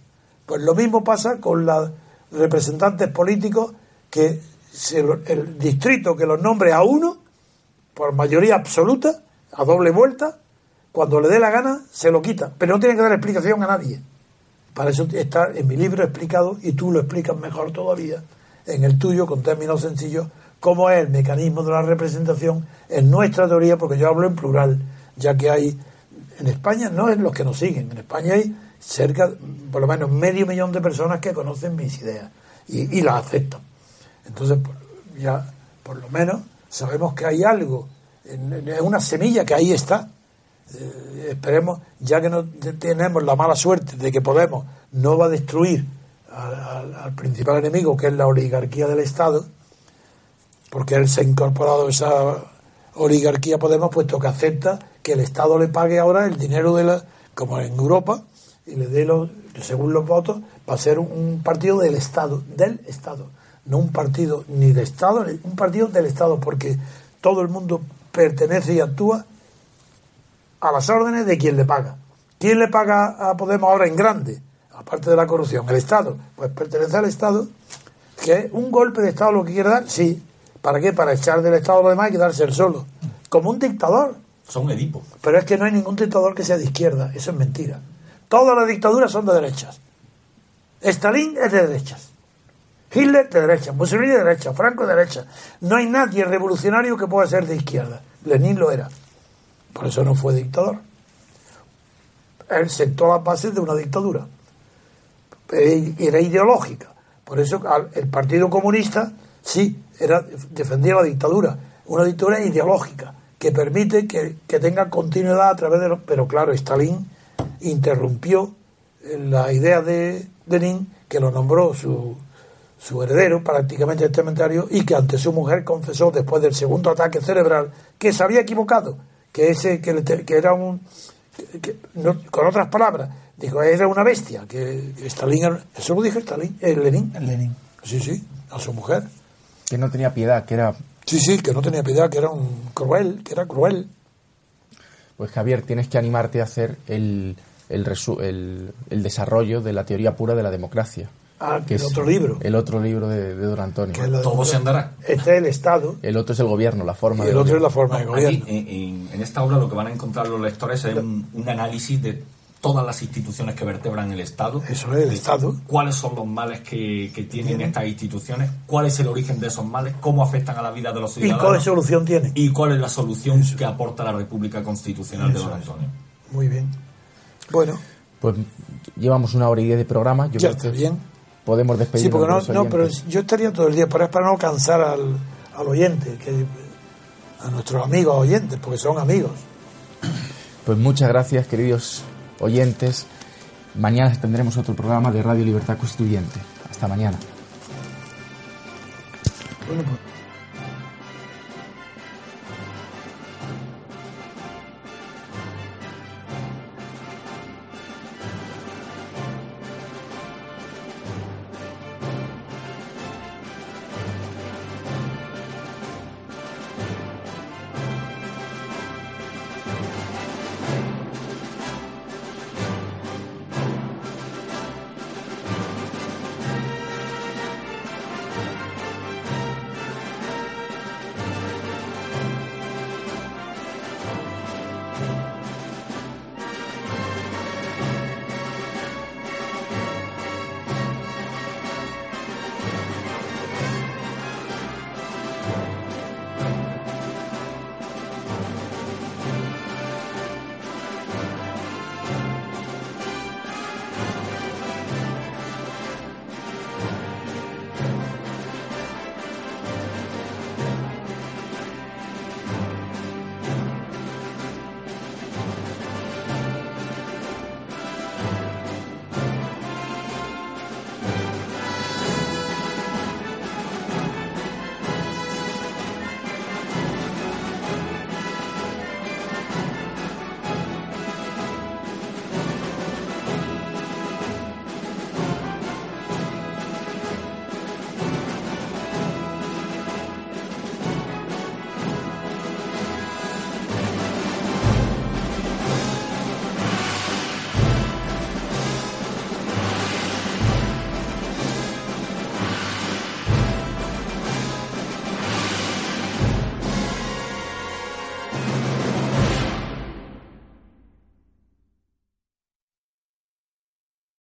Pues lo mismo pasa con los representantes políticos que se el distrito que los nombre a uno, por mayoría absoluta, a doble vuelta, cuando le dé la gana, se lo quita. Pero no tiene que dar explicación a nadie. Para eso está en mi libro explicado, y tú lo explicas mejor todavía, en el tuyo, con términos sencillos, cómo es el mecanismo de la representación en nuestra teoría, porque yo hablo en plural, ya que hay, en España no es los que nos siguen, en España hay cerca, por lo menos medio millón de personas que conocen mis ideas y, y las aceptan. Entonces, ya por lo menos sabemos que hay algo, es una semilla que ahí está. Eh, esperemos, ya que no te- tenemos la mala suerte de que Podemos no va a destruir al, al- al principal enemigo, que es la oligarquía del Estado, porque él se ha incorporado a esa oligarquía Podemos, puesto que acepta que el Estado le pague ahora el dinero de la, como en Europa, y le dé los, según los votos, va a ser un, un partido del Estado, del Estado, no un partido ni de Estado, un partido del Estado, porque todo el mundo pertenece y actúa a las órdenes de quien le paga. ¿Quién le paga a Podemos ahora en grande? Aparte de la corrupción, el Estado. Pues pertenece al Estado, que es un golpe de Estado lo que quiere dar, sí. ¿Para qué? Para echar del Estado a lo demás y quedarse él solo. Como un dictador. Son Edipo. Pero es que no hay ningún dictador que sea de izquierda, eso es mentira. Todas las dictaduras son de derechas. Stalin es de derechas. Hitler de derecha, Mussolini de derecha, Franco de derecha. No hay nadie revolucionario que pueda ser de izquierda. Lenin lo era. Por eso no fue dictador. Él sentó las bases de una dictadura. Eh, Era ideológica. Por eso el Partido Comunista sí era, defendía la dictadura. Una dictadura ideológica que permite que, que tenga continuidad a través de los. Pero claro, Stalin interrumpió la idea de Lenin, que lo nombró su, su heredero, prácticamente testamentario, y que ante su mujer confesó después del segundo ataque cerebral que se había equivocado, que ese que, le que era un que- que- no- con otras palabras, dijo era una bestia, que, que Stalin eso lo dijo Stalin, eh, Lenin, Lenin. sí, sí, a su mujer, Que no tenía piedad, que era... sí, sí, que no tenía piedad, que era un cruel, que era cruel, Pues Javier, tienes que animarte a hacer el, el, resu- el, el desarrollo de la teoría pura de la democracia. Ah, que el es otro libro. El otro libro de, de Don Antonio. que es Todo se andará. Este es el Estado El otro es el gobierno, la forma y de el otro es la forma de No, gobierno. aquí, en, en- en esta obra lo que van a encontrar los lectores es un, un análisis de todas las instituciones que vertebran el Estado. Eso es, el Estado. ¿Cuáles son los males que, que tienen estas instituciones? ¿Cuál es el origen de esos males? ¿Cómo afectan a la vida de los ¿Y ciudadanos? cuál solución tiene? ¿Y cuál es la solución que aporta la República Constitucional de Don es. Antonio? Muy bien. Bueno, Pues llevamos una hora y diez de programa. Yo ya creo está que bien. podemos despedirnos Sí, porque de no, los no, pero yo estaría todo el día, pero es para no cansar al, al oyente, que, a nuestros amigos oyentes, porque son amigos. Pues muchas gracias, queridos oyentes. Mañana tendremos otro programa de Radio Libertad Constituyente. Hasta mañana. Bueno, pues.